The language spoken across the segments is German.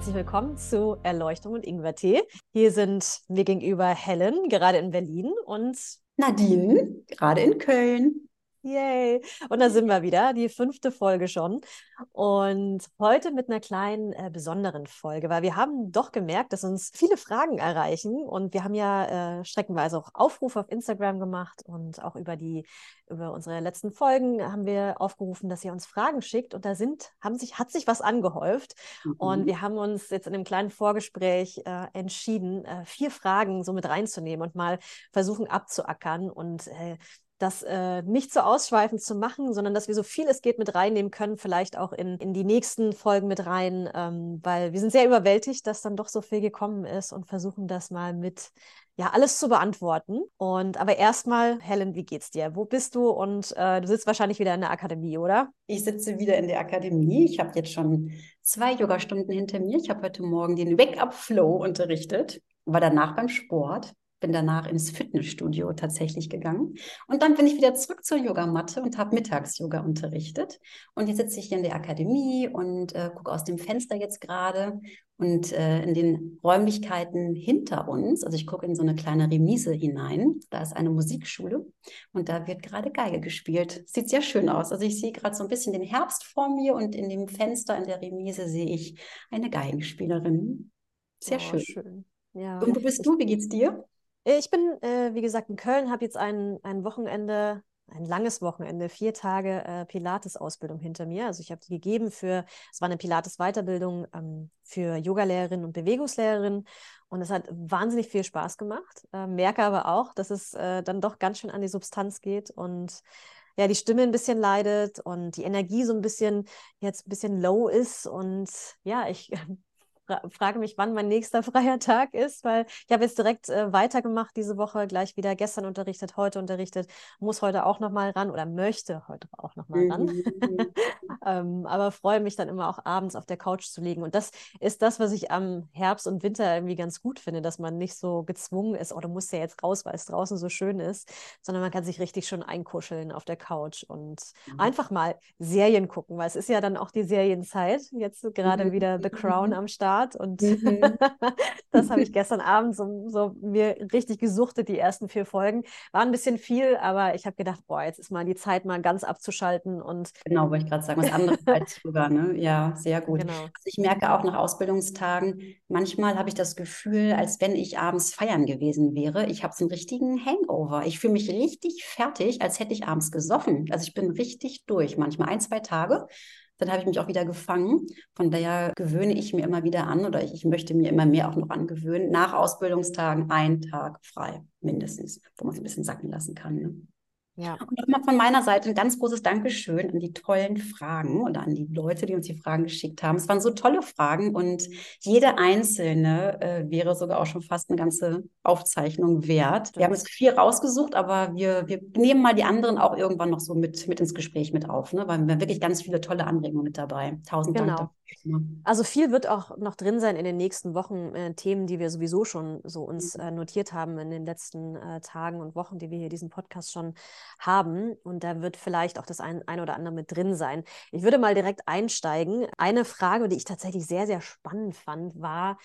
herzlich willkommen zu Erleuchtung und Ingwertee. Hier sind mir gegenüber Helen, gerade in Berlin, und Nadine, gerade in Köln. Yay! Und da sind wir wieder, die fünfte Folge schon. Und heute mit einer kleinen äh, besonderen Folge, weil wir haben doch gemerkt, dass uns viele Fragen erreichen. Und wir haben ja äh, streckenweise auch Aufrufe auf Instagram gemacht und auch über die, über unsere letzten Folgen haben wir aufgerufen, dass ihr uns Fragen schickt. Und da sind, haben sich, hat sich was angehäuft. Mhm. Und wir haben uns jetzt in einem kleinen Vorgespräch äh, entschieden, äh, vier Fragen so mit reinzunehmen und mal versuchen abzuackern und äh, das äh, nicht so ausschweifend zu machen, sondern dass wir so viel es geht mit reinnehmen können, vielleicht auch in, in die nächsten Folgen mit rein, ähm, weil wir sind sehr überwältigt, dass dann doch so viel gekommen ist und versuchen das mal mit ja, alles zu beantworten. Und aber erstmal, Helen, wie geht's dir? Wo bist du? Und äh, du sitzt wahrscheinlich wieder in der Akademie, oder? Ich sitze wieder in der Akademie. Ich habe jetzt schon zwei Yogastunden hinter mir. Ich habe heute Morgen den Wake-up-Flow unterrichtet, war danach beim Sport bin danach ins Fitnessstudio tatsächlich gegangen. Und dann bin ich wieder zurück zur Yogamatte und habe Mittags-Yoga unterrichtet. Und jetzt sitze ich hier in der Akademie und äh, gucke aus dem Fenster jetzt gerade und äh, in den Räumlichkeiten hinter uns, also ich gucke in so eine kleine Remise hinein, da ist eine Musikschule und da wird gerade Geige gespielt. Sieht sehr schön aus. Also ich sehe gerade so ein bisschen den Herbst vor mir und in dem Fenster in der Remise sehe ich eine Geigenspielerin. Sehr oh, schön. schön. Ja. Und wo bist du? Wie geht's dir? Äh, ich bin, äh, wie gesagt, in Köln, habe jetzt ein, ein Wochenende, ein langes Wochenende, vier Tage äh, Pilates-Ausbildung hinter mir. Also ich habe die gegeben für, es war eine Pilates-Weiterbildung ähm, für Yogalehrerinnen und Bewegungslehrerinnen. Und es hat wahnsinnig viel Spaß gemacht. Äh, merke aber auch, dass es äh, dann doch ganz schön an die Substanz geht und ja, die Stimme ein bisschen leidet und die Energie so ein bisschen jetzt ein bisschen low ist. Und ja, ich frage mich, wann mein nächster freier Tag ist, weil ich habe jetzt direkt äh, weitergemacht diese Woche, gleich wieder gestern unterrichtet, heute unterrichtet, muss heute auch nochmal ran oder möchte heute auch nochmal ran. Mhm. ähm, aber freue mich dann immer auch abends auf der Couch zu liegen. Und das ist das, was ich am Herbst und Winter irgendwie ganz gut finde, dass man nicht so gezwungen ist, oh, du musst ja jetzt raus, weil es draußen so schön ist, sondern man kann sich richtig schon einkuscheln auf der Couch und mhm. einfach mal Serien gucken, weil es ist ja dann auch die Serienzeit. Jetzt gerade mhm. wieder The Crown am Start. Start und mhm. das habe ich gestern Abend so, so, mir richtig gesuchtet, die ersten vier Folgen. War ein bisschen viel, aber ich habe gedacht, boah, jetzt ist mal die Zeit, mal ganz abzuschalten und. Genau, wollte ich gerade sagen, was anderes als Yoga, ne? Ja, sehr gut. Genau. Also ich merke auch nach Ausbildungstagen, manchmal habe ich das Gefühl, als wenn ich abends feiern gewesen wäre. Ich habe so einen richtigen Hangover. Ich fühle mich richtig fertig, als hätte ich abends gesoffen. Also ich bin richtig durch, manchmal ein, zwei Tage. Dann habe ich mich auch wieder gefangen. Von daher gewöhne ich mir immer wieder an oder ich, ich möchte mir immer mehr auch noch angewöhnen. Nach Ausbildungstagen ein Tag frei, mindestens, wo man es ein bisschen sacken lassen kann. Ne? Ja. Und nochmal von meiner Seite ein ganz großes Dankeschön an die tollen Fragen oder an die Leute, die uns die Fragen geschickt haben. Es waren so tolle Fragen und jede einzelne äh, wäre sogar auch schon fast eine ganze Aufzeichnung wert. Wir haben jetzt vier rausgesucht, aber wir, wir nehmen mal die anderen auch irgendwann noch so mit, mit ins Gespräch mit auf, ne? weil wir haben wirklich ganz viele tolle Anregungen mit dabei. Tausend genau. Dank. Also viel wird auch noch drin sein in den nächsten Wochen, äh, Themen, die wir sowieso schon so uns mhm. äh, notiert haben in den letzten äh, Tagen und Wochen, die wir hier diesen Podcast schon haben. Und da wird vielleicht auch das ein, ein oder andere mit drin sein. Ich würde mal direkt einsteigen. Eine Frage, die ich tatsächlich sehr, sehr spannend fand, war,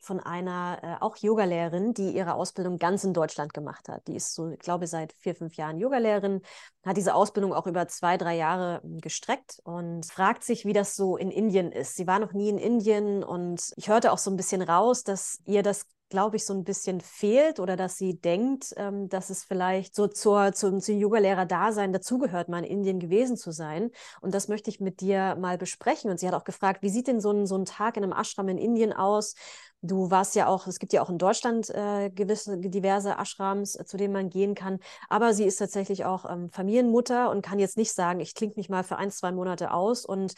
von einer äh, auch Yogalehrerin, die ihre Ausbildung ganz in Deutschland gemacht hat. Die ist so, ich glaube, seit vier, fünf Jahren Yogalehrerin, hat diese Ausbildung auch über zwei, drei Jahre hm, gestreckt und fragt sich, wie das so in Indien ist. Sie war noch nie in Indien und ich hörte auch so ein bisschen raus, dass ihr das glaube ich, so ein bisschen fehlt oder dass sie denkt, ähm, dass es vielleicht so zur, zum, zum Yoga-Lehrer-Dasein dazugehört, mal in Indien gewesen zu sein. Und das möchte ich mit dir mal besprechen. Und sie hat auch gefragt, wie sieht denn so ein, so ein Tag in einem Ashram in Indien aus? Du warst ja auch, es gibt ja auch in Deutschland äh, gewisse diverse Ashrams, äh, zu denen man gehen kann. Aber sie ist tatsächlich auch ähm, Familienmutter und kann jetzt nicht sagen, ich klinge mich mal für ein, zwei Monate aus und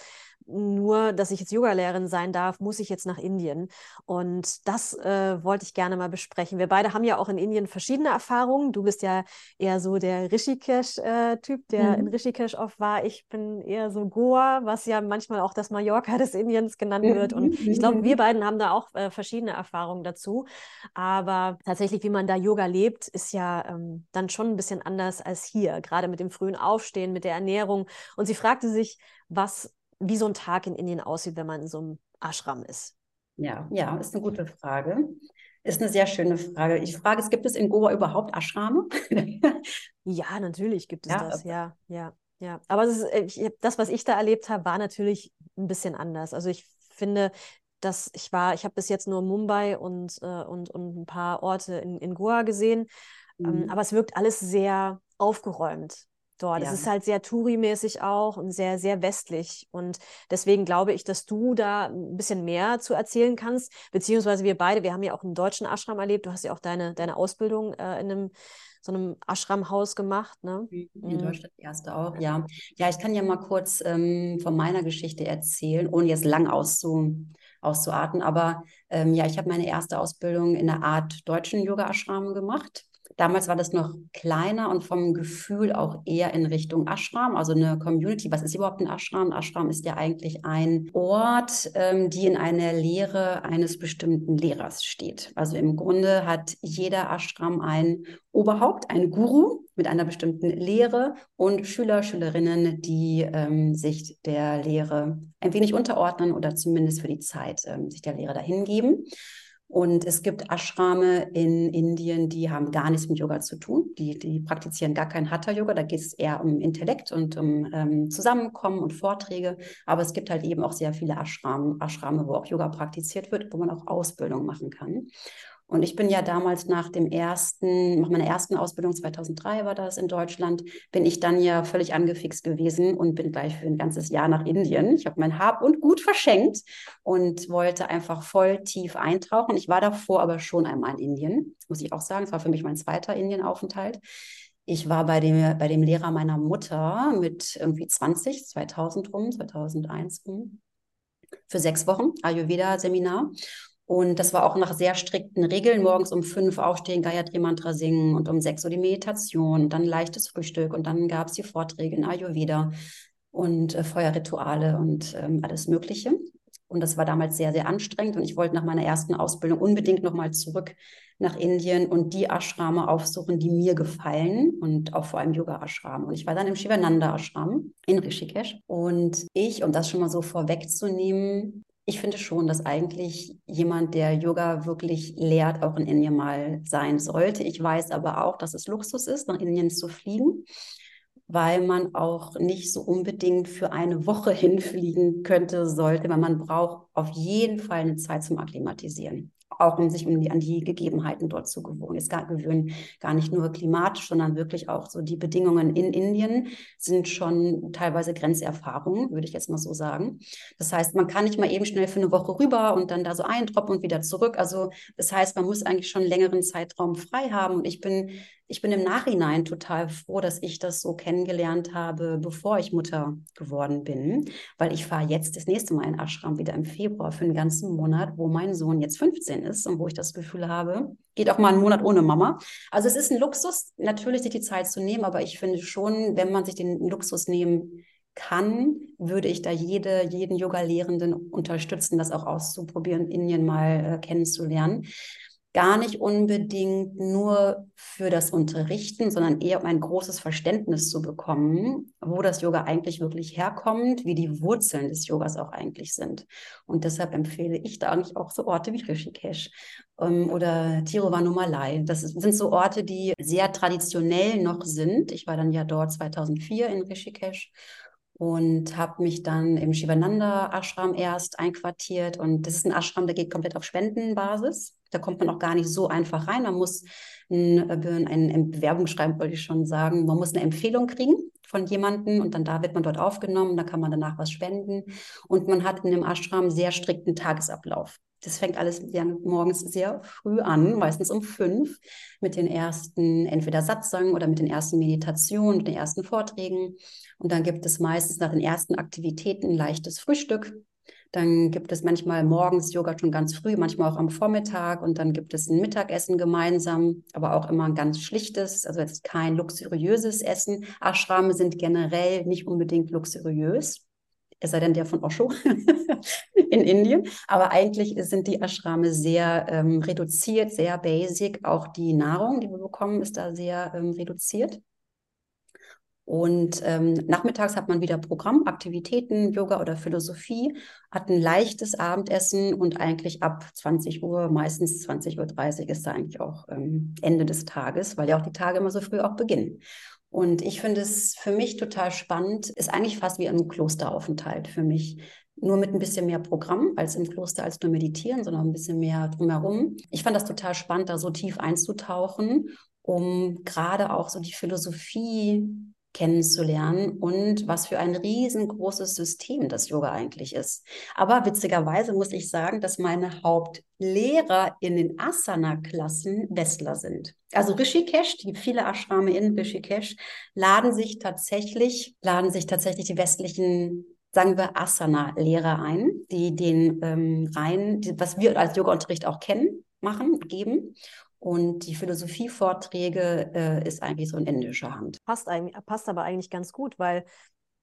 nur, dass ich jetzt Yogalehrerin sein darf, muss ich jetzt nach Indien. Und das äh, wollte ich gerne mal besprechen. Wir beide haben ja auch in Indien verschiedene Erfahrungen. Du bist ja eher so der Rishikesh-Typ, der mhm. in Rishikesh oft war. Ich bin eher so Goa, was ja manchmal auch das Mallorca des Indiens genannt wird. Und ich glaube, wir beiden haben da auch äh, verschiedene Erfahrungen dazu. Aber tatsächlich, wie man da Yoga lebt, ist ja ähm, dann schon ein bisschen anders als hier, gerade mit dem frühen Aufstehen, mit der Ernährung. Und sie fragte sich, was wie so ein Tag in Indien aussieht, wenn man in so einem Ashram ist. Ja, ja, ist eine gute Frage. Ist eine sehr schöne Frage. Ich frage, es gibt es in Goa überhaupt Ashrame? ja, natürlich gibt es ja, das, ja, ja, ja. Aber das, ist, äh, ich, das, was ich da erlebt habe, war natürlich ein bisschen anders. Also ich finde, dass ich war, ich habe bis jetzt nur Mumbai und, äh, und, und ein paar Orte in, in Goa gesehen. Ähm, mhm. aber es wirkt alles sehr aufgeräumt dort. Ja. Es ist halt sehr Touri-mäßig auch und sehr, sehr westlich. Und deswegen glaube ich, dass du da ein bisschen mehr zu erzählen kannst, beziehungsweise wir beide, wir haben ja auch einen deutschen Ashram erlebt. Du hast ja auch deine, deine Ausbildung äh, in einem so einem Ashram-Haus gemacht, ne? In mhm. Deutschland erste auch, ja. Ja, ich kann ja mal kurz ähm, von meiner Geschichte erzählen, ohne jetzt lang auszu, auszuarten. Aber ähm, ja, ich habe meine erste Ausbildung in einer Art deutschen Yoga-Ashram gemacht Damals war das noch kleiner und vom Gefühl auch eher in Richtung Ashram, also eine Community. Was ist überhaupt ein Ashram? Ashram ist ja eigentlich ein Ort, ähm, die in einer Lehre eines bestimmten Lehrers steht. Also im Grunde hat jeder Ashram ein Oberhaupt, ein Guru mit einer bestimmten Lehre und Schüler, Schülerinnen, die ähm, sich der Lehre ein wenig unterordnen oder zumindest für die Zeit ähm, sich der Lehre dahingeben. Und es gibt Ashrame in Indien, die haben gar nichts mit Yoga zu tun. Die, die praktizieren gar kein Hatha-Yoga. Da geht es eher um Intellekt und um ähm, Zusammenkommen und Vorträge. Aber es gibt halt eben auch sehr viele Ashrame, Ashrame, wo auch Yoga praktiziert wird, wo man auch Ausbildung machen kann. Und ich bin ja damals nach dem ersten, nach meiner ersten Ausbildung, 2003 war das in Deutschland, bin ich dann ja völlig angefixt gewesen und bin gleich für ein ganzes Jahr nach Indien. Ich habe mein Hab und Gut verschenkt und wollte einfach voll tief eintauchen. Ich war davor aber schon einmal in Indien, muss ich auch sagen. Es war für mich mein zweiter Indienaufenthalt. Ich war bei dem, bei dem Lehrer meiner Mutter mit irgendwie 20, 2000 rum, 2001 rum, für sechs Wochen Ayurveda-Seminar. Und das war auch nach sehr strikten Regeln. Morgens um fünf aufstehen, Gayatri Mantra singen und um sechs Uhr die Meditation, dann leichtes Frühstück und dann gab es die Vorträge in Ayurveda und äh, Feuerrituale und ähm, alles Mögliche. Und das war damals sehr, sehr anstrengend. Und ich wollte nach meiner ersten Ausbildung unbedingt nochmal zurück nach Indien und die Ashrame aufsuchen, die mir gefallen und auch vor allem Yoga-Ashram. Und ich war dann im Shivananda-Ashram in Rishikesh. Und ich, um das schon mal so vorwegzunehmen, ich finde schon, dass eigentlich jemand, der Yoga wirklich lehrt, auch in Indien mal sein sollte. Ich weiß aber auch, dass es Luxus ist, nach Indien zu fliegen, weil man auch nicht so unbedingt für eine Woche hinfliegen könnte, sollte, weil man braucht auf jeden Fall eine Zeit zum Akklimatisieren auch um sich um die, an die Gegebenheiten dort zu gewöhnen. Jetzt gar, gewöhnen gar nicht nur klimatisch, sondern wirklich auch so die Bedingungen in Indien sind schon teilweise Grenzerfahrungen, würde ich jetzt mal so sagen. Das heißt, man kann nicht mal eben schnell für eine Woche rüber und dann da so eintropfen und wieder zurück. Also das heißt, man muss eigentlich schon einen längeren Zeitraum frei haben. Und ich bin ich bin im Nachhinein total froh, dass ich das so kennengelernt habe, bevor ich Mutter geworden bin, weil ich fahre jetzt das nächste Mal in Ashram wieder im Februar für einen ganzen Monat, wo mein Sohn jetzt 15 ist und wo ich das Gefühl habe, geht auch mal einen Monat ohne Mama. Also es ist ein Luxus, natürlich sich die Zeit zu nehmen, aber ich finde schon, wenn man sich den Luxus nehmen kann, würde ich da jede, jeden Yoga-Lehrenden unterstützen, das auch auszuprobieren, Indien mal äh, kennenzulernen gar nicht unbedingt nur für das Unterrichten, sondern eher um ein großes Verständnis zu bekommen, wo das Yoga eigentlich wirklich herkommt, wie die Wurzeln des Yogas auch eigentlich sind. Und deshalb empfehle ich da eigentlich auch so Orte wie Rishikesh ähm, oder Tiruvannamalai. Das sind so Orte, die sehr traditionell noch sind. Ich war dann ja dort 2004 in Rishikesh und habe mich dann im Shivananda Ashram erst einquartiert und das ist ein Ashram, der geht komplett auf Spendenbasis. Da kommt man auch gar nicht so einfach rein. Man muss ein, ein, ein Bewerbung schreiben, wollte ich schon sagen. Man muss eine Empfehlung kriegen von jemandem und dann da wird man dort aufgenommen, da kann man danach was spenden und man hat in dem Ashram sehr strikten Tagesablauf. Das fängt alles morgens sehr früh an, meistens um fünf, mit den ersten entweder Satzang oder mit den ersten Meditationen, mit den ersten Vorträgen. Und dann gibt es meistens nach den ersten Aktivitäten ein leichtes Frühstück. Dann gibt es manchmal morgens Yoga schon ganz früh, manchmal auch am Vormittag. Und dann gibt es ein Mittagessen gemeinsam, aber auch immer ein ganz schlichtes, also jetzt kein luxuriöses Essen. Ashrame sind generell nicht unbedingt luxuriös es sei denn der von Osho in Indien. Aber eigentlich sind die Ashrame sehr ähm, reduziert, sehr basic. Auch die Nahrung, die wir bekommen, ist da sehr ähm, reduziert. Und ähm, nachmittags hat man wieder Programm, Aktivitäten, Yoga oder Philosophie, hat ein leichtes Abendessen und eigentlich ab 20 Uhr, meistens 20.30 Uhr ist da eigentlich auch ähm, Ende des Tages, weil ja auch die Tage immer so früh auch beginnen. Und ich finde es für mich total spannend, ist eigentlich fast wie ein Klosteraufenthalt für mich nur mit ein bisschen mehr Programm als im Kloster als nur meditieren, sondern ein bisschen mehr drumherum. Ich fand das total spannend, da so tief einzutauchen, um gerade auch so die Philosophie kennenzulernen und was für ein riesengroßes System das Yoga eigentlich ist. Aber witzigerweise muss ich sagen, dass meine Hauptlehrer in den Asana-Klassen Westler sind. Also Rishikesh, die viele Ashrame in Rishikesh laden sich tatsächlich, laden sich tatsächlich die westlichen sagen wir Asana-Lehrer ein, die den ähm, rein, die, was wir als Yoga-Unterricht auch kennen, machen, geben. Und die Philosophievorträge äh, ist eigentlich so in indischer Hand. Passt, passt aber eigentlich ganz gut, weil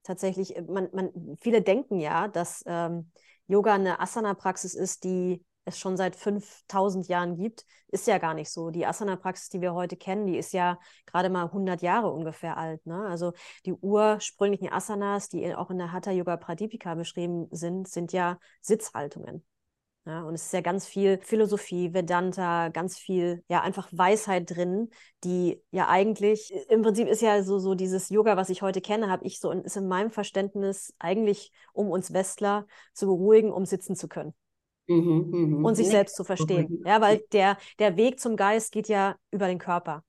tatsächlich, äh, man, man, viele denken ja, dass ähm, Yoga eine Asana-Praxis ist, die es schon seit 5000 Jahren gibt, ist ja gar nicht so. Die Asana-Praxis, die wir heute kennen, die ist ja gerade mal 100 Jahre ungefähr alt. Ne? Also die ursprünglichen Asanas, die auch in der Hatha Yoga Pradipika beschrieben sind, sind ja Sitzhaltungen. Ja, und es ist ja ganz viel Philosophie, Vedanta, ganz viel, ja, einfach Weisheit drin, die ja eigentlich, im Prinzip ist ja so, so dieses Yoga, was ich heute kenne, habe ich so, ist in meinem Verständnis eigentlich, um uns Westler zu beruhigen, um sitzen zu können. Mhm, mh. Und sich selbst zu verstehen. Ja, weil der, der Weg zum Geist geht ja über den Körper.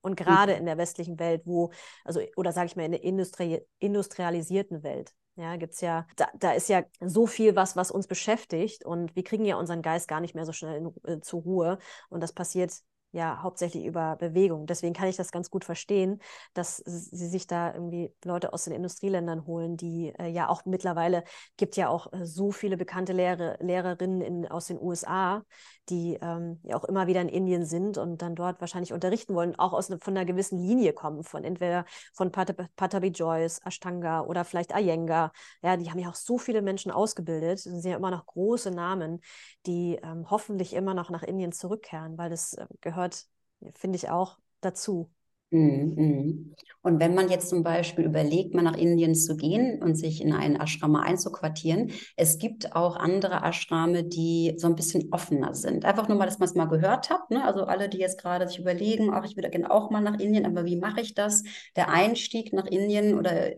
Und gerade mhm. in der westlichen Welt, wo, also, oder sage ich mal, in der Industrie, industrialisierten Welt, ja, gibt's ja, da, da ist ja so viel was, was uns beschäftigt und wir kriegen ja unseren Geist gar nicht mehr so schnell in, äh, zur Ruhe. Und das passiert ja hauptsächlich über Bewegung. Deswegen kann ich das ganz gut verstehen, dass sie sich da irgendwie Leute aus den Industrieländern holen, die äh, ja auch mittlerweile gibt ja auch äh, so viele bekannte Lehrer, Lehrerinnen in, aus den USA, die ähm, ja auch immer wieder in Indien sind und dann dort wahrscheinlich unterrichten wollen, auch aus ne, von einer gewissen Linie kommen, von entweder von Pat Patabi Joyce, Ashtanga oder vielleicht Iyengar. Ja, die haben ja auch so viele Menschen ausgebildet, das sind ja immer noch große Namen, die ähm, hoffentlich immer noch nach Indien zurückkehren, weil das äh, gehört, finde ich, auch dazu. Mhm, mhm. Und wenn man jetzt zum Beispiel überlegt, mal nach Indien zu gehen und sich in einen Ashrama einzuquartieren, es gibt auch andere Ashrame, die so ein bisschen offener sind. Einfach nur mal, dass man es mal gehört hat. Ne? Also alle, die jetzt gerade sich überlegen, ach, ich würde gerne auch mal nach Indien, aber wie mache ich das? Der Einstieg nach Indien oder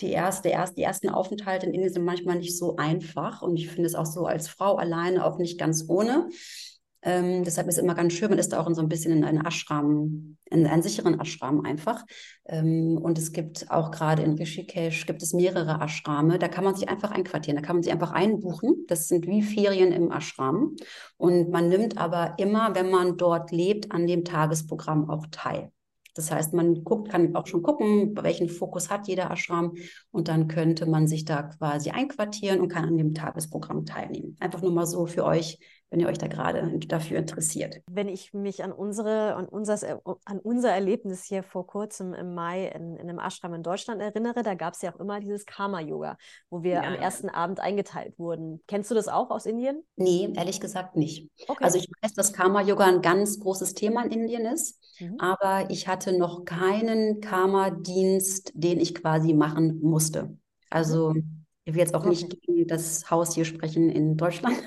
die, erste, erst, die ersten Aufenthalte in Indien sind manchmal nicht so einfach. Und ich finde es auch so als Frau alleine auch nicht ganz ohne. Ähm, deshalb ist es immer ganz schön, man ist auch in so ein bisschen in einen Ashram, in einen sicheren Ashram einfach. Ähm, und es gibt auch gerade in Rishikesh gibt es mehrere Ashrame. Da kann man sich einfach einquartieren, da kann man sich einfach einbuchen. Das sind wie Ferien im Ashram. Und man nimmt aber immer, wenn man dort lebt, an dem Tagesprogramm auch teil. Das heißt, man guckt, kann auch schon gucken, welchen Fokus hat jeder Ashram und dann könnte man sich da quasi einquartieren und kann an dem Tagesprogramm teilnehmen. Einfach nur mal so für euch wenn ihr euch da gerade dafür interessiert. Wenn ich mich an unsere an unser, an unser Erlebnis hier vor kurzem im Mai in, in einem Ashram in Deutschland erinnere, da gab es ja auch immer dieses Karma-Yoga, wo wir ja. am ersten Abend eingeteilt wurden. Kennst du das auch aus Indien? Nee, ehrlich gesagt nicht. Okay. Also ich weiß, dass Karma-Yoga ein ganz großes Thema in Indien ist, mhm. aber ich hatte noch keinen Karma-Dienst, den ich quasi machen musste. Also mhm. ich will jetzt auch okay. nicht gegen das Haus hier sprechen in Deutschland.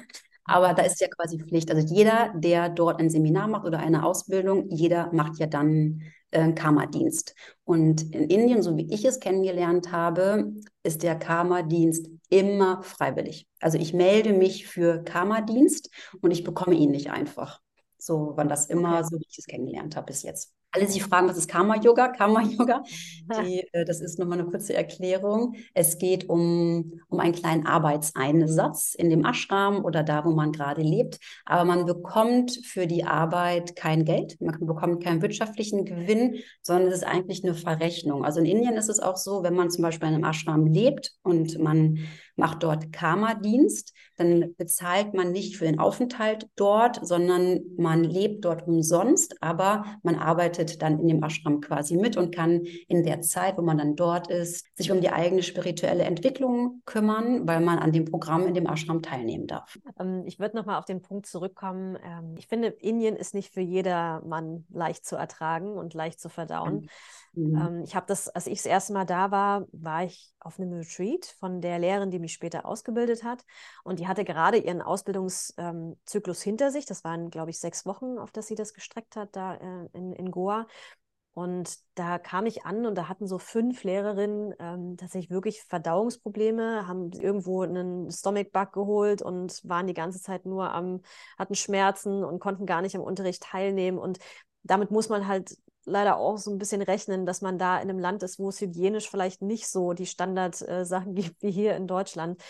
Aber da ist ja quasi Pflicht. Also jeder, der dort ein Seminar macht oder eine Ausbildung, jeder macht ja dann äh, Karma-Dienst. Und in Indien, so wie ich es kennengelernt habe, ist der Karma-Dienst immer freiwillig. Also ich melde mich für Karma-Dienst und ich bekomme ihn nicht einfach. So war das immer, so wie ich es kennengelernt habe bis jetzt alle sich fragen, was ist Karma-Yoga? Karma-Yoga, äh, das ist nochmal eine kurze Erklärung. Es geht um, um einen kleinen Arbeitseinsatz in dem Ashram oder da, wo man gerade lebt. Aber man bekommt für die Arbeit kein Geld, man bekommt keinen wirtschaftlichen Gewinn, sondern es ist eigentlich eine Verrechnung. Also in Indien ist es auch so, wenn man zum Beispiel in einem Ashram lebt und man macht dort Karma-Dienst. Dann bezahlt man nicht für den Aufenthalt dort, sondern man lebt dort umsonst, aber man arbeitet dann in dem Ashram quasi mit und kann in der Zeit, wo man dann dort ist, sich um die eigene spirituelle Entwicklung kümmern, weil man an dem Programm in dem Ashram teilnehmen darf. Ähm, ich würde nochmal auf den Punkt zurückkommen. Ähm, ich finde, Indien ist nicht für jedermann leicht zu ertragen und leicht zu verdauen. Mhm. Ähm, ich habe das, als ich das erste Mal da war, war ich auf einem Retreat von der Lehrerin, die mich später ausgebildet hat. Und die hatte gerade ihren Ausbildungszyklus hinter sich. Das waren, glaube ich, sechs Wochen, auf das sie das gestreckt hat, da äh, in, in Goa. Und da kam ich an und da hatten so fünf Lehrerinnen ähm, tatsächlich wirklich Verdauungsprobleme, haben irgendwo einen Stomach-Bug geholt und waren die ganze Zeit nur am, hatten Schmerzen und konnten gar nicht am Unterricht teilnehmen. Und damit muss man halt leider auch so ein bisschen rechnen, dass man da in einem Land ist, wo es hygienisch vielleicht nicht so die Standardsachen äh, gibt wie hier in Deutschland.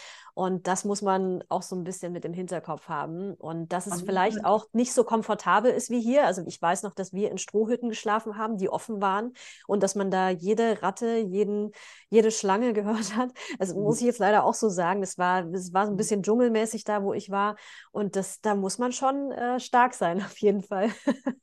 Und das muss man auch so ein bisschen mit im Hinterkopf haben. Und dass es vielleicht auch nicht so komfortabel ist wie hier. Also ich weiß noch, dass wir in Strohhütten geschlafen haben, die offen waren und dass man da jede Ratte, jeden, jede Schlange gehört hat. Also muss ich jetzt leider auch so sagen. Das war, das war so ein bisschen dschungelmäßig da, wo ich war. Und das, da muss man schon äh, stark sein, auf jeden Fall.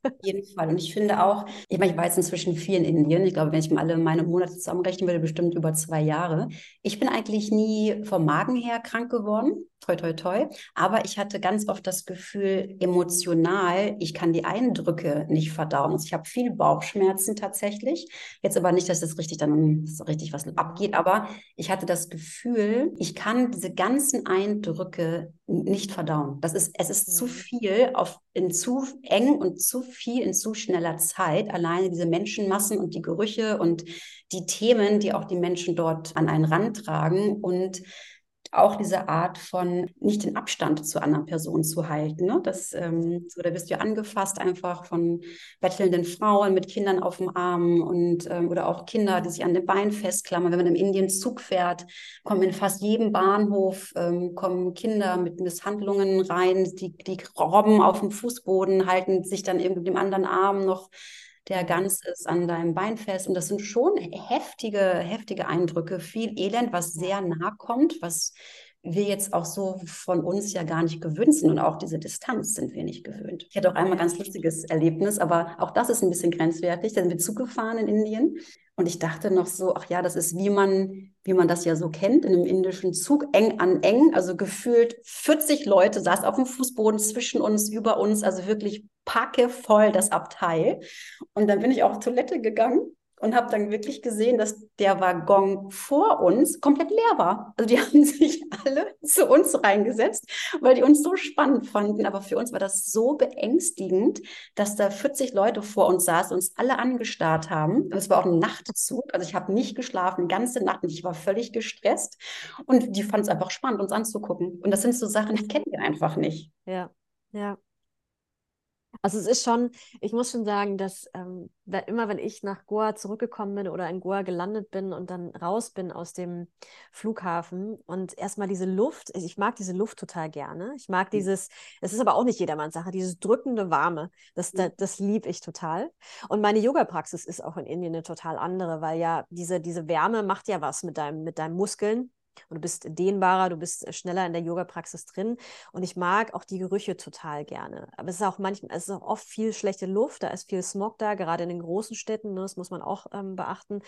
auf jeden Fall. Und ich finde auch, ich meine, ich war jetzt inzwischen viel in Indien. Ich glaube, wenn ich mal alle meine Monate zusammenrechnen würde, bestimmt über zwei Jahre. Ich bin eigentlich nie vom Magen her krank geworden toi, toi, toi. Aber ich hatte ganz oft das Gefühl, emotional, ich kann die Eindrücke nicht verdauen. Also ich habe viel Bauchschmerzen tatsächlich. Jetzt aber nicht, dass das richtig dann so richtig was abgeht, aber ich hatte das Gefühl, ich kann diese ganzen Eindrücke nicht verdauen. Das ist, es ist mhm. zu viel auf, in zu eng und zu viel in zu schneller Zeit. Alleine diese Menschenmassen und die Gerüche und die Themen, die auch die Menschen dort an einen Rand tragen und auch diese Art von nicht den Abstand zu anderen Personen zu halten. Ne? Das, ähm, so, da wirst du ja angefasst einfach von bettelnden Frauen mit Kindern auf dem Arm und ähm, oder auch Kinder, die sich an den Beinen festklammern. Wenn man im Indien Zug fährt, kommen in fast jedem Bahnhof ähm, kommen Kinder mit Misshandlungen rein, die, die robben auf dem Fußboden, halten sich dann irgendwie mit dem anderen Arm noch der ganz ist an deinem Bein fest. Und das sind schon heftige, heftige Eindrücke, viel Elend, was sehr nah kommt, was wir jetzt auch so von uns ja gar nicht gewöhnt sind und auch diese Distanz sind wir nicht gewöhnt. Ich hatte auch einmal ein ganz lustiges Erlebnis, aber auch das ist ein bisschen grenzwertig. Da sind wir Zug gefahren in Indien und ich dachte noch so, ach ja, das ist wie man, wie man das ja so kennt, in einem indischen Zug, eng an eng, also gefühlt 40 Leute saß auf dem Fußboden zwischen uns, über uns, also wirklich packevoll das Abteil. Und dann bin ich auf Toilette gegangen und habe dann wirklich gesehen, dass der Waggon vor uns komplett leer war. Also die haben sich alle zu uns reingesetzt, weil die uns so spannend fanden. Aber für uns war das so beängstigend, dass da 40 Leute vor uns saßen, uns alle angestarrt haben. Und es war auch ein Nachtzug. Also ich habe nicht geschlafen, ganze Nacht und ich war völlig gestresst. Und die fanden es einfach spannend, uns anzugucken. Und das sind so Sachen, die kennen wir einfach nicht. Ja, ja. Also es ist schon, ich muss schon sagen, dass ähm, immer wenn ich nach Goa zurückgekommen bin oder in Goa gelandet bin und dann raus bin aus dem Flughafen und erstmal diese Luft, ich mag diese Luft total gerne. Ich mag dieses, es ist aber auch nicht jedermanns Sache, dieses drückende Warme, das, das, das liebe ich total. Und meine Yoga-Praxis ist auch in Indien eine total andere, weil ja diese, diese Wärme macht ja was mit deinem, mit deinen Muskeln und du bist dehnbarer, du bist äh, schneller in der Yoga-Praxis drin. Und ich mag auch die Gerüche total gerne. Aber es ist auch manchmal, es ist auch oft viel schlechte Luft, da ist viel Smog da, gerade in den großen Städten, ne, das muss man auch ähm, beachten.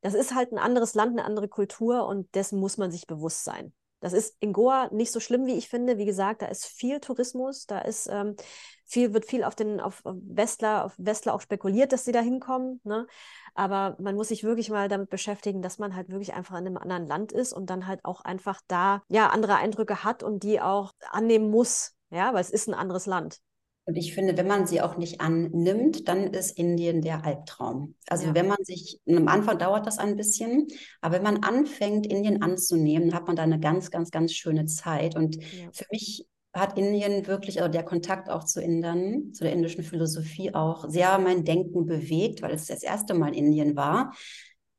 Das ist halt ein anderes Land, eine andere Kultur und dessen muss man sich bewusst sein. Das ist in Goa nicht so schlimm, wie ich finde. Wie gesagt, da ist viel Tourismus, da ist ähm, viel, wird viel auf den auf Westler, auf Westler auch spekuliert, dass sie da hinkommen. Ne? Aber man muss sich wirklich mal damit beschäftigen, dass man halt wirklich einfach in einem anderen Land ist und dann halt auch einfach da ja andere Eindrücke hat und die auch annehmen muss. Ja, weil es ist ein anderes Land. Und ich finde, wenn man sie auch nicht annimmt, dann ist Indien der Albtraum. Also ja. wenn man sich, am Anfang dauert das ein bisschen, aber wenn man anfängt, Indien anzunehmen, hat man da eine ganz, ganz, ganz schöne Zeit. Und ja. für mich hat Indien wirklich, also der Kontakt auch zu Indern, zu der indischen Philosophie auch sehr mein Denken bewegt, weil es das erste Mal in Indien war,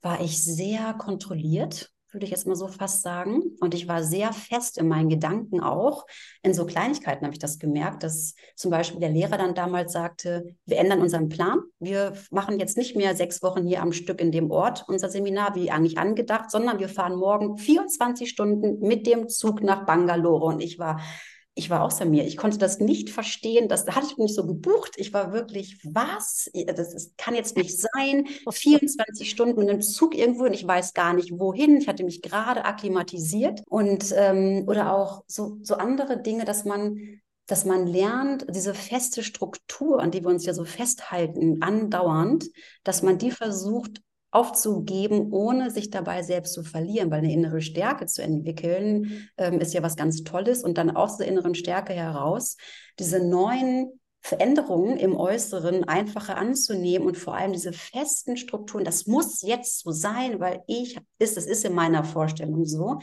war ich sehr kontrolliert würde ich jetzt mal so fast sagen. Und ich war sehr fest in meinen Gedanken auch. In so Kleinigkeiten habe ich das gemerkt, dass zum Beispiel der Lehrer dann damals sagte, wir ändern unseren Plan. Wir machen jetzt nicht mehr sechs Wochen hier am Stück in dem Ort unser Seminar, wie eigentlich angedacht, sondern wir fahren morgen 24 Stunden mit dem Zug nach Bangalore. Und ich war ich war außer mir. Ich konnte das nicht verstehen. Das hatte ich nicht so gebucht. Ich war wirklich, was? Das, das kann jetzt nicht sein. 24 Stunden mit einem Zug irgendwo und ich weiß gar nicht wohin. Ich hatte mich gerade akklimatisiert und ähm, oder auch so, so andere Dinge, dass man dass man lernt, diese feste Struktur, an die wir uns ja so festhalten, andauernd, dass man die versucht aufzugeben, ohne sich dabei selbst zu verlieren, weil eine innere Stärke zu entwickeln, ähm, ist ja was ganz Tolles und dann aus der inneren Stärke heraus diese neuen Veränderungen im Äußeren einfacher anzunehmen und vor allem diese festen Strukturen, das muss jetzt so sein, weil ich ist, das ist in meiner Vorstellung so.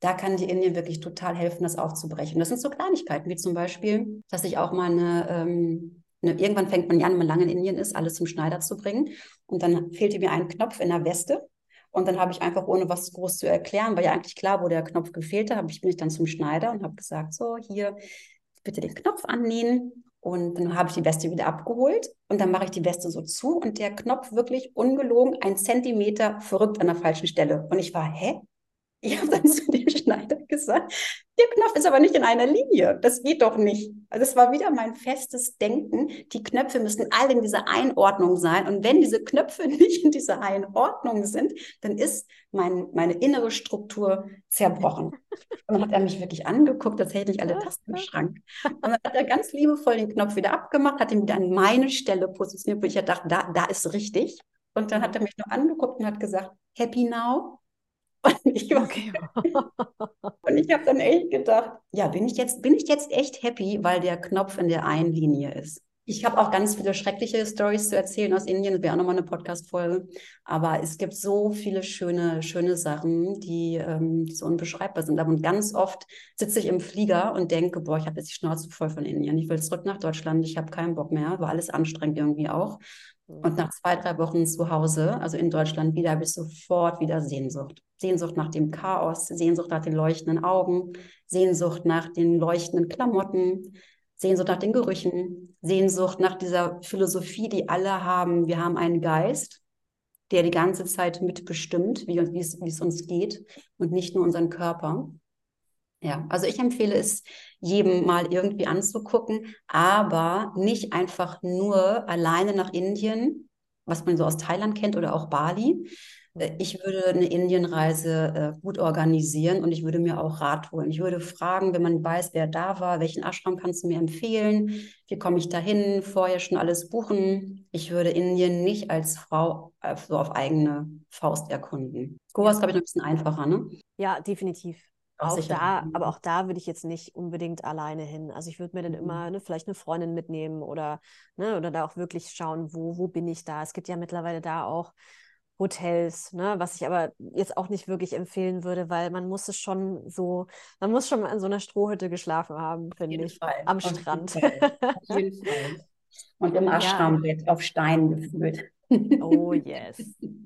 Da kann die Indien wirklich total helfen, das aufzubrechen. Das sind so Kleinigkeiten, wie zum Beispiel, dass ich auch mal eine ähm, irgendwann fängt man ja an, wenn man lange in Indien ist, alles zum Schneider zu bringen. Und dann fehlte mir ein Knopf in der Weste. Und dann habe ich einfach, ohne was groß zu erklären, war ja eigentlich klar, wo der Knopf gefehlt hat, ich, bin ich dann zum Schneider und habe gesagt, so, hier, bitte den Knopf annähen. Und dann habe ich die Weste wieder abgeholt und dann mache ich die Weste so zu und der Knopf wirklich ungelogen ein Zentimeter verrückt an der falschen Stelle. Und ich war, hä? Ich habe dann zu dem Schneider gesagt, der Knopf ist aber nicht in einer Linie. Das geht doch nicht. Also es war wieder mein festes Denken. Die Knöpfe müssen alle in dieser Einordnung sein. Und wenn diese Knöpfe nicht in dieser Einordnung sind, dann ist mein, meine innere Struktur zerbrochen. Und dann hat er mich wirklich angeguckt, als hätte ich alle Tasten im Schrank. Und dann hat er ganz liebevoll den Knopf wieder abgemacht, hat ihn wieder an meine Stelle positioniert, wo ich ja dachte, da, da ist richtig. Und dann hat er mich nur angeguckt und hat gesagt, Happy now? Und ich, okay. und ich habe dann echt gedacht, ja, bin ich, jetzt, bin ich jetzt echt happy, weil der Knopf in der einen Linie ist. Ich habe auch ganz viele schreckliche Stories zu erzählen aus Indien. Das wäre auch nochmal eine Podcast-Folge. Aber es gibt so viele schöne, schöne Sachen, die, ähm, die so unbeschreibbar sind. Und ganz oft sitze ich im Flieger und denke, boah, ich habe jetzt die Schnauze voll von Indien. Ich will zurück nach Deutschland. Ich habe keinen Bock mehr. War alles anstrengend irgendwie auch. Und nach zwei, drei Wochen zu Hause, also in Deutschland wieder, habe ich sofort wieder Sehnsucht. Sehnsucht nach dem Chaos, Sehnsucht nach den leuchtenden Augen, Sehnsucht nach den leuchtenden Klamotten, Sehnsucht nach den Gerüchen, Sehnsucht nach dieser Philosophie, die alle haben. Wir haben einen Geist, der die ganze Zeit mitbestimmt, wie, wie, es, wie es uns geht und nicht nur unseren Körper. Ja, also ich empfehle es jedem mal irgendwie anzugucken, aber nicht einfach nur alleine nach Indien, was man so aus Thailand kennt oder auch Bali. Äh, ich würde eine Indienreise äh, gut organisieren und ich würde mir auch Rat holen. Ich würde fragen, wenn man weiß, wer da war, welchen Ashram kannst du mir empfehlen? Wie komme ich dahin? Vorher schon alles buchen. Ich würde Indien nicht als Frau äh, so auf eigene Faust erkunden. Goa ist, glaube ich, noch ein bisschen einfacher, ne? Ja, definitiv. Auch, auch da, aber auch da würde ich jetzt nicht unbedingt alleine hin. Also ich würde mir dann mhm. immer ne, vielleicht eine Freundin mitnehmen oder, ne, oder da auch wirklich schauen, wo, wo bin ich da. Es gibt ja mittlerweile da auch Hotels, ne, was ich aber jetzt auch nicht wirklich empfehlen würde, weil man muss es schon so, man muss schon mal in so einer Strohhütte geschlafen haben, finde ich, Fall. am auf Strand. Jeden Fall. Auf jeden Fall. Und im Aschraumbett ja. auf Steinen gefühlt. Oh yes.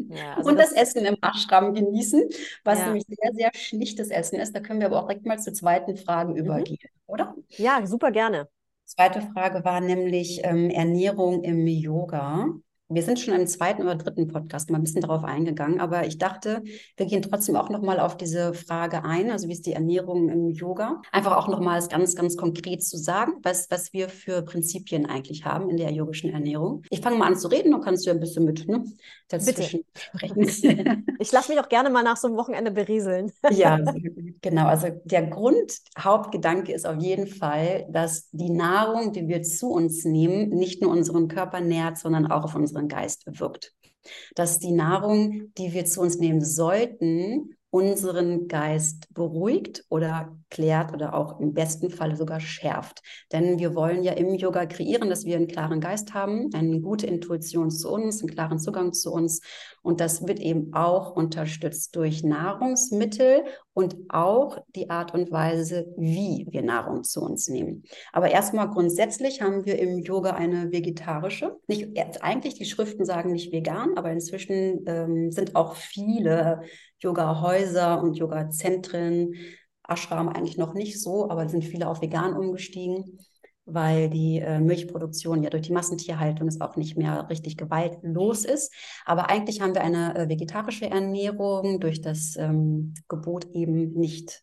Ja, also und das, das, Essen im Ashram genießen, was ja. nämlich sehr, sehr schlichtes Essen ist. Da können wir aber auch direkt mal zur zweiten Frage mhm. übergehen, oder? Ja, super gerne. Zweite Frage war nämlich ähm, Ernährung im Yoga. Wir sind schon im zweiten oder dritten Podcast mal ein bisschen darauf eingegangen, aber ich dachte, wir gehen trotzdem auch nochmal auf diese Frage ein, also wie ist die Ernährung im Yoga? Einfach auch nochmal ganz, ganz konkret zu sagen, was, was wir für Prinzipien eigentlich haben in der yogischen Ernährung. Ich fange mal an zu reden, dann kannst du ein bisschen mit ne, dazwischen Bitte. sprechen. ich lasse mich auch gerne mal nach so einem Wochenende berieseln. ja, genau. Also der Grundhauptgedanke ist auf jeden Fall, dass die Nahrung, die wir zu uns nehmen, nicht nur unseren Körper nährt, sondern auch auf unseren Geist wirkt. Dass die Nahrung, die wir zu uns nehmen sollten, unseren Geist beruhigt oder klärt oder auch im besten Fall sogar schärft. Denn wir wollen ja im Yoga kreieren, dass wir einen klaren Geist haben, eine gute Intuition zu uns, einen klaren Zugang zu uns. Und das wird eben auch unterstützt durch Nahrungsmittel und auch die Art und Weise, wie wir Nahrung zu uns nehmen. Aber erstmal grundsätzlich haben wir im Yoga eine vegetarische, nicht eigentlich die Schriften sagen nicht vegan, aber inzwischen ähm, sind auch viele Yoga-Häuser und Yoga-Zentren, Ashram eigentlich noch nicht so, aber sind viele auf vegan umgestiegen weil die äh, Milchproduktion ja durch die Massentierhaltung ist auch nicht mehr richtig gewaltlos ist. Aber eigentlich haben wir eine äh, vegetarische Ernährung durch das ähm, Gebot eben nicht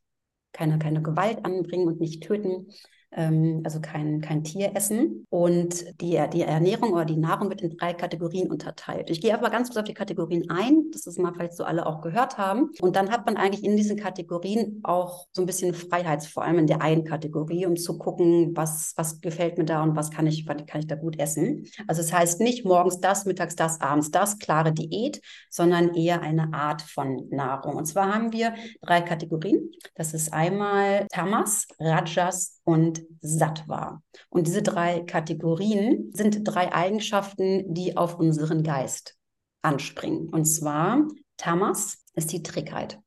keine, keine Gewalt anbringen und nicht töten ähm, also kein, kein Tier essen. Und die, die Ernährung oder die Nahrung wird in drei Kategorien unterteilt. Ich gehe aber ganz kurz auf die Kategorien ein, dass das mal vielleicht so alle auch gehört haben. Und dann hat man eigentlich in diesen Kategorien auch so ein bisschen Freiheit, vor allem in der einen Kategorie, um zu gucken, was, was gefällt mir da und was kann ich, was kann ich da gut essen. Also es heißt nicht morgens das, mittags das, abends das, klare Diät, sondern eher eine Art von Nahrung. Und zwar haben wir drei Kategorien. Das ist einmal Tamas, Rajas und Sattva. Und diese drei Kategorien sind drei Eigenschaften, die auf unseren Geist anspringen. Und zwar Tamas ist die Trägheit.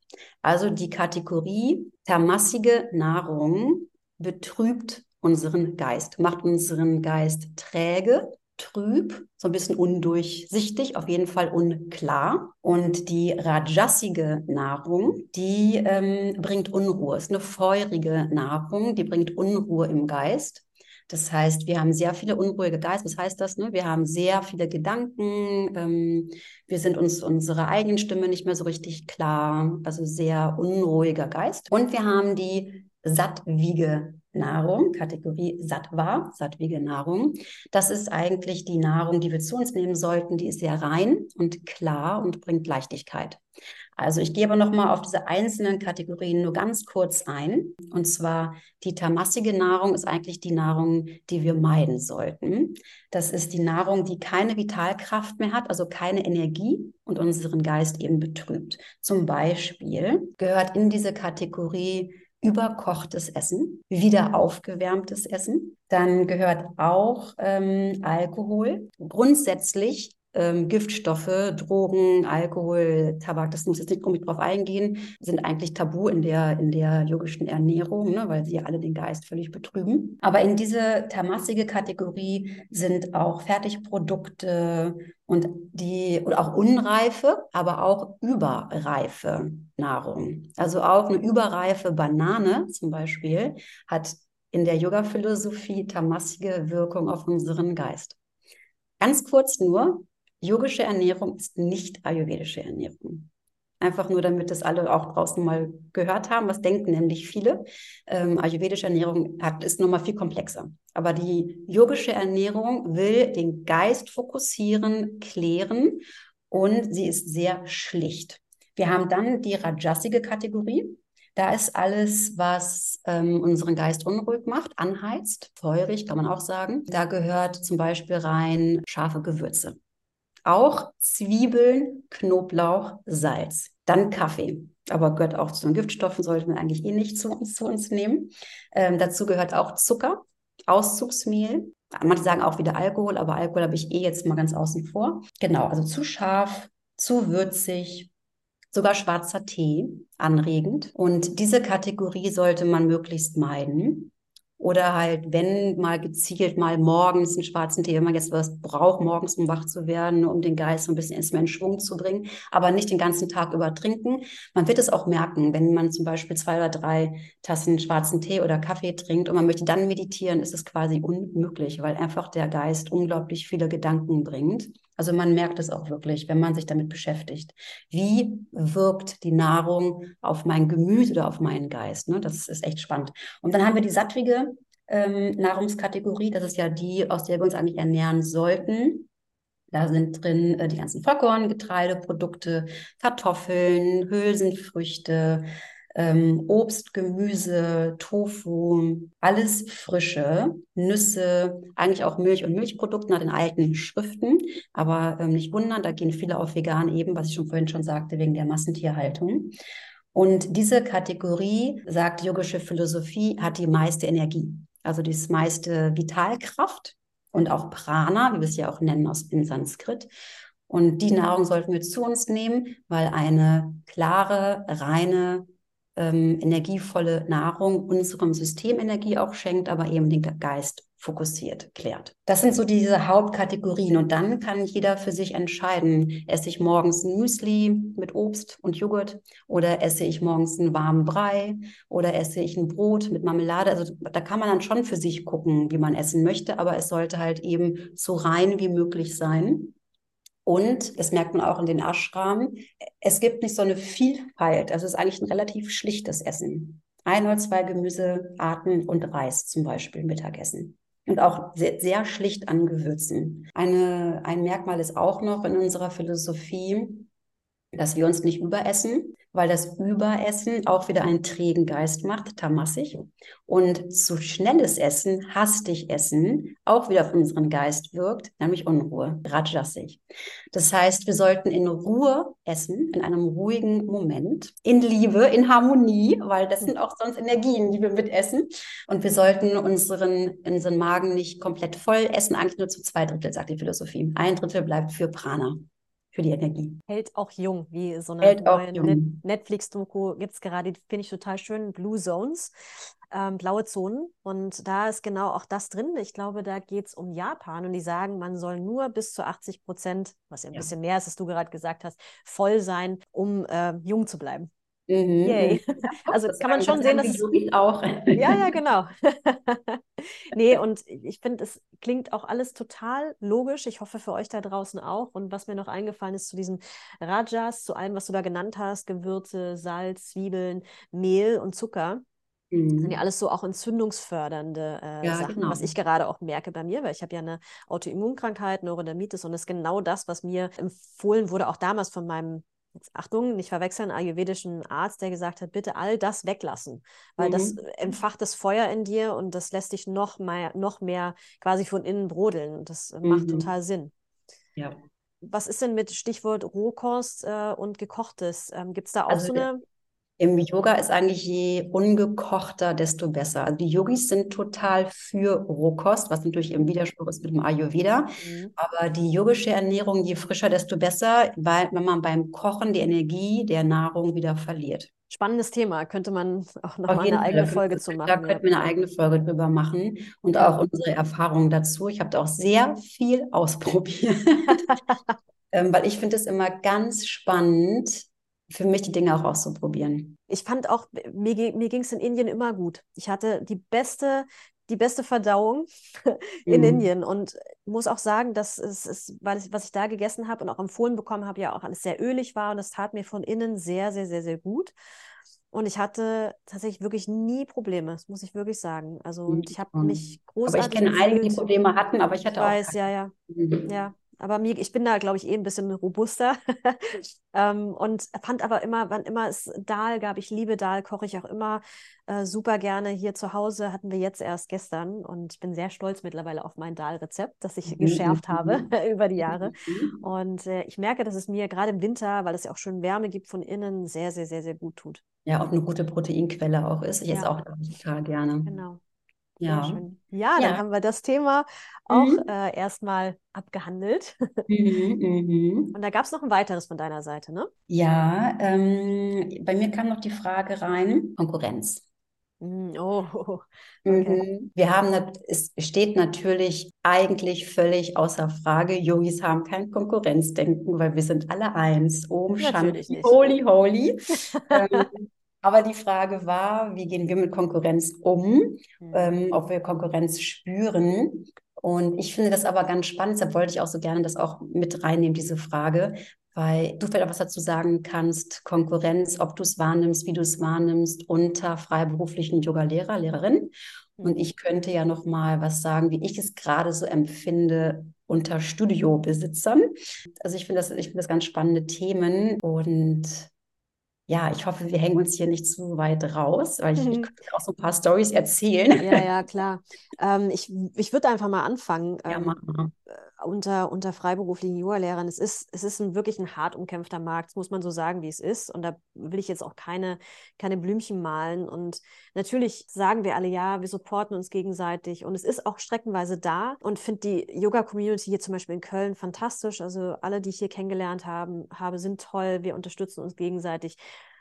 Also die Kategorie tamassige Nahrung betrübt unseren Geist, macht unseren Geist träge trüb, so ein bisschen undurchsichtig, auf jeden Fall unklar. Und die rajasige Nahrung, die ähm, bringt Unruhe. Es ist eine feurige Nahrung, die bringt Unruhe im Geist. Das heißt, wir haben sehr viele unruhige Geister. Was heißt das? Ne? Wir haben sehr viele Gedanken. Ähm, wir sind uns unserer eigenen Stimme nicht mehr so richtig klar. Also sehr unruhiger Geist. Und wir haben die sattwige Nahrung, Kategorie Sattva, sattwige Nahrung. Das ist eigentlich die Nahrung, die wir zu uns nehmen sollten. Die ist sehr rein und klar und bringt Leichtigkeit. Also ich gehe aber nochmal auf diese einzelnen Kategorien nur ganz kurz ein. Und zwar die tamassige Nahrung ist eigentlich die Nahrung, die wir meiden sollten. Das ist die Nahrung, die keine Vitalkraft mehr hat, also keine Energie und unseren Geist eben betrübt. Zum Beispiel gehört in diese Kategorie überkochtes Essen, wieder aufgewärmtes Essen. Dann gehört auch ähm, Alkohol. Grundsätzlich ähm, Giftstoffe, Drogen, Alkohol, Tabak, das muss jetzt nicht unbedingt drauf eingehen, sind eigentlich tabu in der, in der yogischen Ernährung, ne, weil sie alle den Geist völlig betrüben. Aber in diese tamassige Kategorie sind auch Fertigprodukte und die, oder auch unreife, aber auch überreife Nahrung. Also auch eine überreife Banane zum Beispiel hat in der Yoga-Philosophie tamassige Wirkung auf unseren Geist. Ganz kurz nur, Yogische Ernährung ist nicht ayurvedische Ernährung. Einfach nur, damit das alle auch draußen mal gehört haben. Was denken nämlich viele? Ähm, ayurvedische Ernährung hat, ist nochmal viel komplexer. Aber die yogische Ernährung will den Geist fokussieren, klären und sie ist sehr schlicht. Wir haben dann die rajasige Kategorie. Da ist alles, was ähm, unseren Geist unruhig macht, anheizt, feurig kann man auch sagen. Da gehört zum Beispiel rein scharfe Gewürze. Auch Zwiebeln, Knoblauch, Salz. Dann Kaffee. Aber gehört auch zu den Giftstoffen, sollte man eigentlich eh nicht zu uns, zu uns nehmen. Ähm, dazu gehört auch Zucker, Auszugsmehl. Manche sagen auch wieder Alkohol, aber Alkohol habe ich eh jetzt mal ganz außen vor. Genau, also zu scharf, zu würzig, sogar schwarzer Tee anregend. Und diese Kategorie sollte man möglichst meiden. Oder halt, wenn mal gezielt mal morgens einen schwarzen Tee, wenn man jetzt was braucht, morgens um wach zu werden, um den Geist so ein bisschen erstmal in Schwung zu bringen, aber nicht den ganzen Tag über trinken. Man wird es auch merken, wenn man zum Beispiel zwei oder drei Tassen schwarzen Tee oder Kaffee trinkt und man möchte dann meditieren, ist es quasi unmöglich, weil einfach der Geist unglaublich viele Gedanken bringt. Also man merkt es auch wirklich, wenn man sich damit beschäftigt. Wie wirkt die Nahrung auf mein Gemüt oder auf meinen Geist? Ne? Das ist echt spannend. Und dann haben wir die sattwige ähm, Nahrungskategorie. Das ist ja die, aus der wir uns eigentlich ernähren sollten. Da sind drin äh, die ganzen Vollkorn, Getreideprodukte, Kartoffeln, Hülsenfrüchte, ähm, Obst, Gemüse, Tofu, alles frische, Nüsse, eigentlich auch Milch und Milchprodukte nach den alten Schriften. Aber ähm, nicht wundern, da gehen viele auf vegan eben, was ich schon vorhin schon sagte, wegen der Massentierhaltung. Und diese Kategorie, sagt yogische Philosophie, hat die meiste Energie, also die meiste Vitalkraft und auch Prana, wie wir es ja auch nennen aus in Sanskrit. Und die Nahrung sollten wir zu uns nehmen, weil eine klare, reine, ähm, energievolle Nahrung unserem System Energie auch schenkt, aber eben den Geist fokussiert, klärt. Das sind so diese Hauptkategorien und dann kann jeder für sich entscheiden, esse ich morgens ein Müsli mit Obst und Joghurt oder esse ich morgens einen warmen Brei oder esse ich ein Brot mit Marmelade. Also da kann man dann schon für sich gucken, wie man essen möchte, aber es sollte halt eben so rein wie möglich sein. Und das merkt man auch in den Ashram, es gibt nicht so eine Vielfalt. Also es ist eigentlich ein relativ schlichtes Essen. Ein oder zwei Gemüsearten und Reis zum Beispiel Mittagessen und auch sehr, sehr schlicht an Gewürzen. Eine, ein Merkmal ist auch noch in unserer Philosophie, dass wir uns nicht überessen, weil das Überessen auch wieder einen trägen Geist macht, tamassig. Und zu schnelles Essen, hastig Essen, auch wieder auf unseren Geist wirkt, nämlich Unruhe, rajasig. Das heißt, wir sollten in Ruhe essen, in einem ruhigen Moment, in Liebe, in Harmonie, weil das sind auch sonst Energien, die wir mit essen. Und wir sollten unseren, unseren Magen nicht komplett voll essen, eigentlich nur zu zwei Drittel, sagt die Philosophie. Ein Drittel bleibt für Prana für die Energie. Hält auch jung, wie so eine neue Net Netflix-Doku gibt es gerade, finde ich total schön, Blue Zones, ähm, blaue Zonen. Und da ist genau auch das drin. Ich glaube, da geht es um Japan und die sagen, man soll nur bis zu 80 Prozent, was ja ein ja. bisschen mehr ist, als du gerade gesagt hast, voll sein, um äh, jung zu bleiben. Mhm. Yay. Mhm. Also das kann man schon sehen, dass es auch. Ja, ja, genau. nee, und ich finde, es klingt auch alles total logisch. Ich hoffe für euch da draußen auch. Und was mir noch eingefallen ist zu diesen Rajas, zu allem, was du da genannt hast, Gewürze, Salz, Zwiebeln, Mehl und Zucker. Mhm. Das sind ja alles so auch entzündungsfördernde äh, ja, Sachen, genau. was ich gerade auch merke bei mir, weil ich habe ja eine Autoimmunkrankheit, Neurodermitis und das ist genau das, was mir empfohlen wurde, auch damals von meinem Achtung, nicht verwechseln, ayurvedischen Arzt, der gesagt hat, bitte all das weglassen, weil mhm. das entfacht das Feuer in dir und das lässt dich noch mehr, noch mehr quasi von innen brodeln. Das mhm. macht total Sinn. Ja. Was ist denn mit Stichwort Rohkost äh, und Gekochtes? Ähm, Gibt es da auch also so eine im Yoga ist eigentlich je ungekochter, desto besser. Also die Yogis sind total für Rohkost, was natürlich im Widerspruch ist mit dem Ayurveda. Mhm. Aber die yogische Ernährung, je frischer, desto besser, weil man beim Kochen die Energie der Nahrung wieder verliert. Spannendes Thema, könnte man auch noch mal eine eigene Folge zu machen. Da könnten wir eine eigene Folge drüber machen und auch unsere Erfahrungen dazu. Ich habe da auch sehr viel ausprobiert, ähm, weil ich finde es immer ganz spannend, für mich die Dinge auch auszuprobieren. Ich fand auch, mir, mir ging es in Indien immer gut. Ich hatte die beste, die beste Verdauung in mhm. Indien und muss auch sagen, dass es ist, weil ich, was ich da gegessen habe und auch empfohlen bekommen habe, ja auch alles sehr ölig war und das tat mir von innen sehr, sehr, sehr, sehr gut. Und ich hatte tatsächlich wirklich nie Probleme, das muss ich wirklich sagen. Also und ich habe mich großartig. Aber ich kenne einige, die Probleme hatten, aber ich hatte ich weiß, auch. Weiß, ja, ja. Mhm. Ja, aber mir, ich bin da, glaube ich, eh ein bisschen robuster. ähm, und fand aber immer, wann immer es Dahl gab, ich liebe Dahl, koche ich auch immer äh, super gerne hier zu Hause. Hatten wir jetzt erst gestern und ich bin sehr stolz mittlerweile auf mein Dahl-Rezept, das ich geschärft habe über die Jahre. Mhm. Und äh, ich merke, dass es mir gerade im Winter, weil es ja auch schön Wärme gibt von innen, sehr, sehr, sehr, sehr gut tut. Ja, auch eine gute Proteinquelle auch ist. Ich ja. esse auch total gerne. Genau. Ja. Ja, dann haben wir das Thema auch mhm. äh, erstmal abgehandelt. Mhm, mhm. Und da gab es noch ein weiteres von deiner Seite, ne? Ja, ähm, bei mir kam noch die Frage rein, Konkurrenz. Mm, oh, okay. Mhm. Wir haben, es steht natürlich eigentlich völlig außer Frage, Yogis haben kein Konkurrenzdenken, weil wir sind alle eins. Om Shanti, holy, holy. ähm, aber die Frage war, wie gehen wir mit Konkurrenz um, mhm. ähm, ob wir Konkurrenz spüren. Und ich finde das aber ganz spannend, deshalb wollte ich auch so gerne das auch mit reinnehmen, diese Frage, weil du vielleicht auch was dazu sagen kannst, Konkurrenz, ob du es wahrnimmst, wie du es wahrnimmst unter freiberuflichen Yoga-Lehrer, Lehrerinnen. Und mhm. ich könnte ja noch mal was sagen, wie ich es gerade so empfinde unter Studiobesitzern. Also ich finde das, ich finde das ganz spannende Themen und ja, ich hoffe, wir hängen uns hier nicht zu weit raus, weil ich, mhm. ich könnte auch so ein paar Stories erzählen. Ja, ja, klar. Ähm, ich ich würde einfach mal anfangen. Ja, ähm, mach mal unter, unter freiberuflichen Yoga-Lehrern, es ist, es ist ein wirklich ein hart umkämpfter Markt, muss man so sagen, wie es ist. Und da will ich jetzt auch keine, keine Blümchen malen. Und natürlich sagen wir alle, ja, wir supporten uns gegenseitig. Und es ist auch streckenweise da und finde die Yoga-Community hier zum Beispiel in Köln fantastisch. Also alle, die ich hier kennengelernt haben, habe, sind toll. Wir unterstützen uns gegenseitig.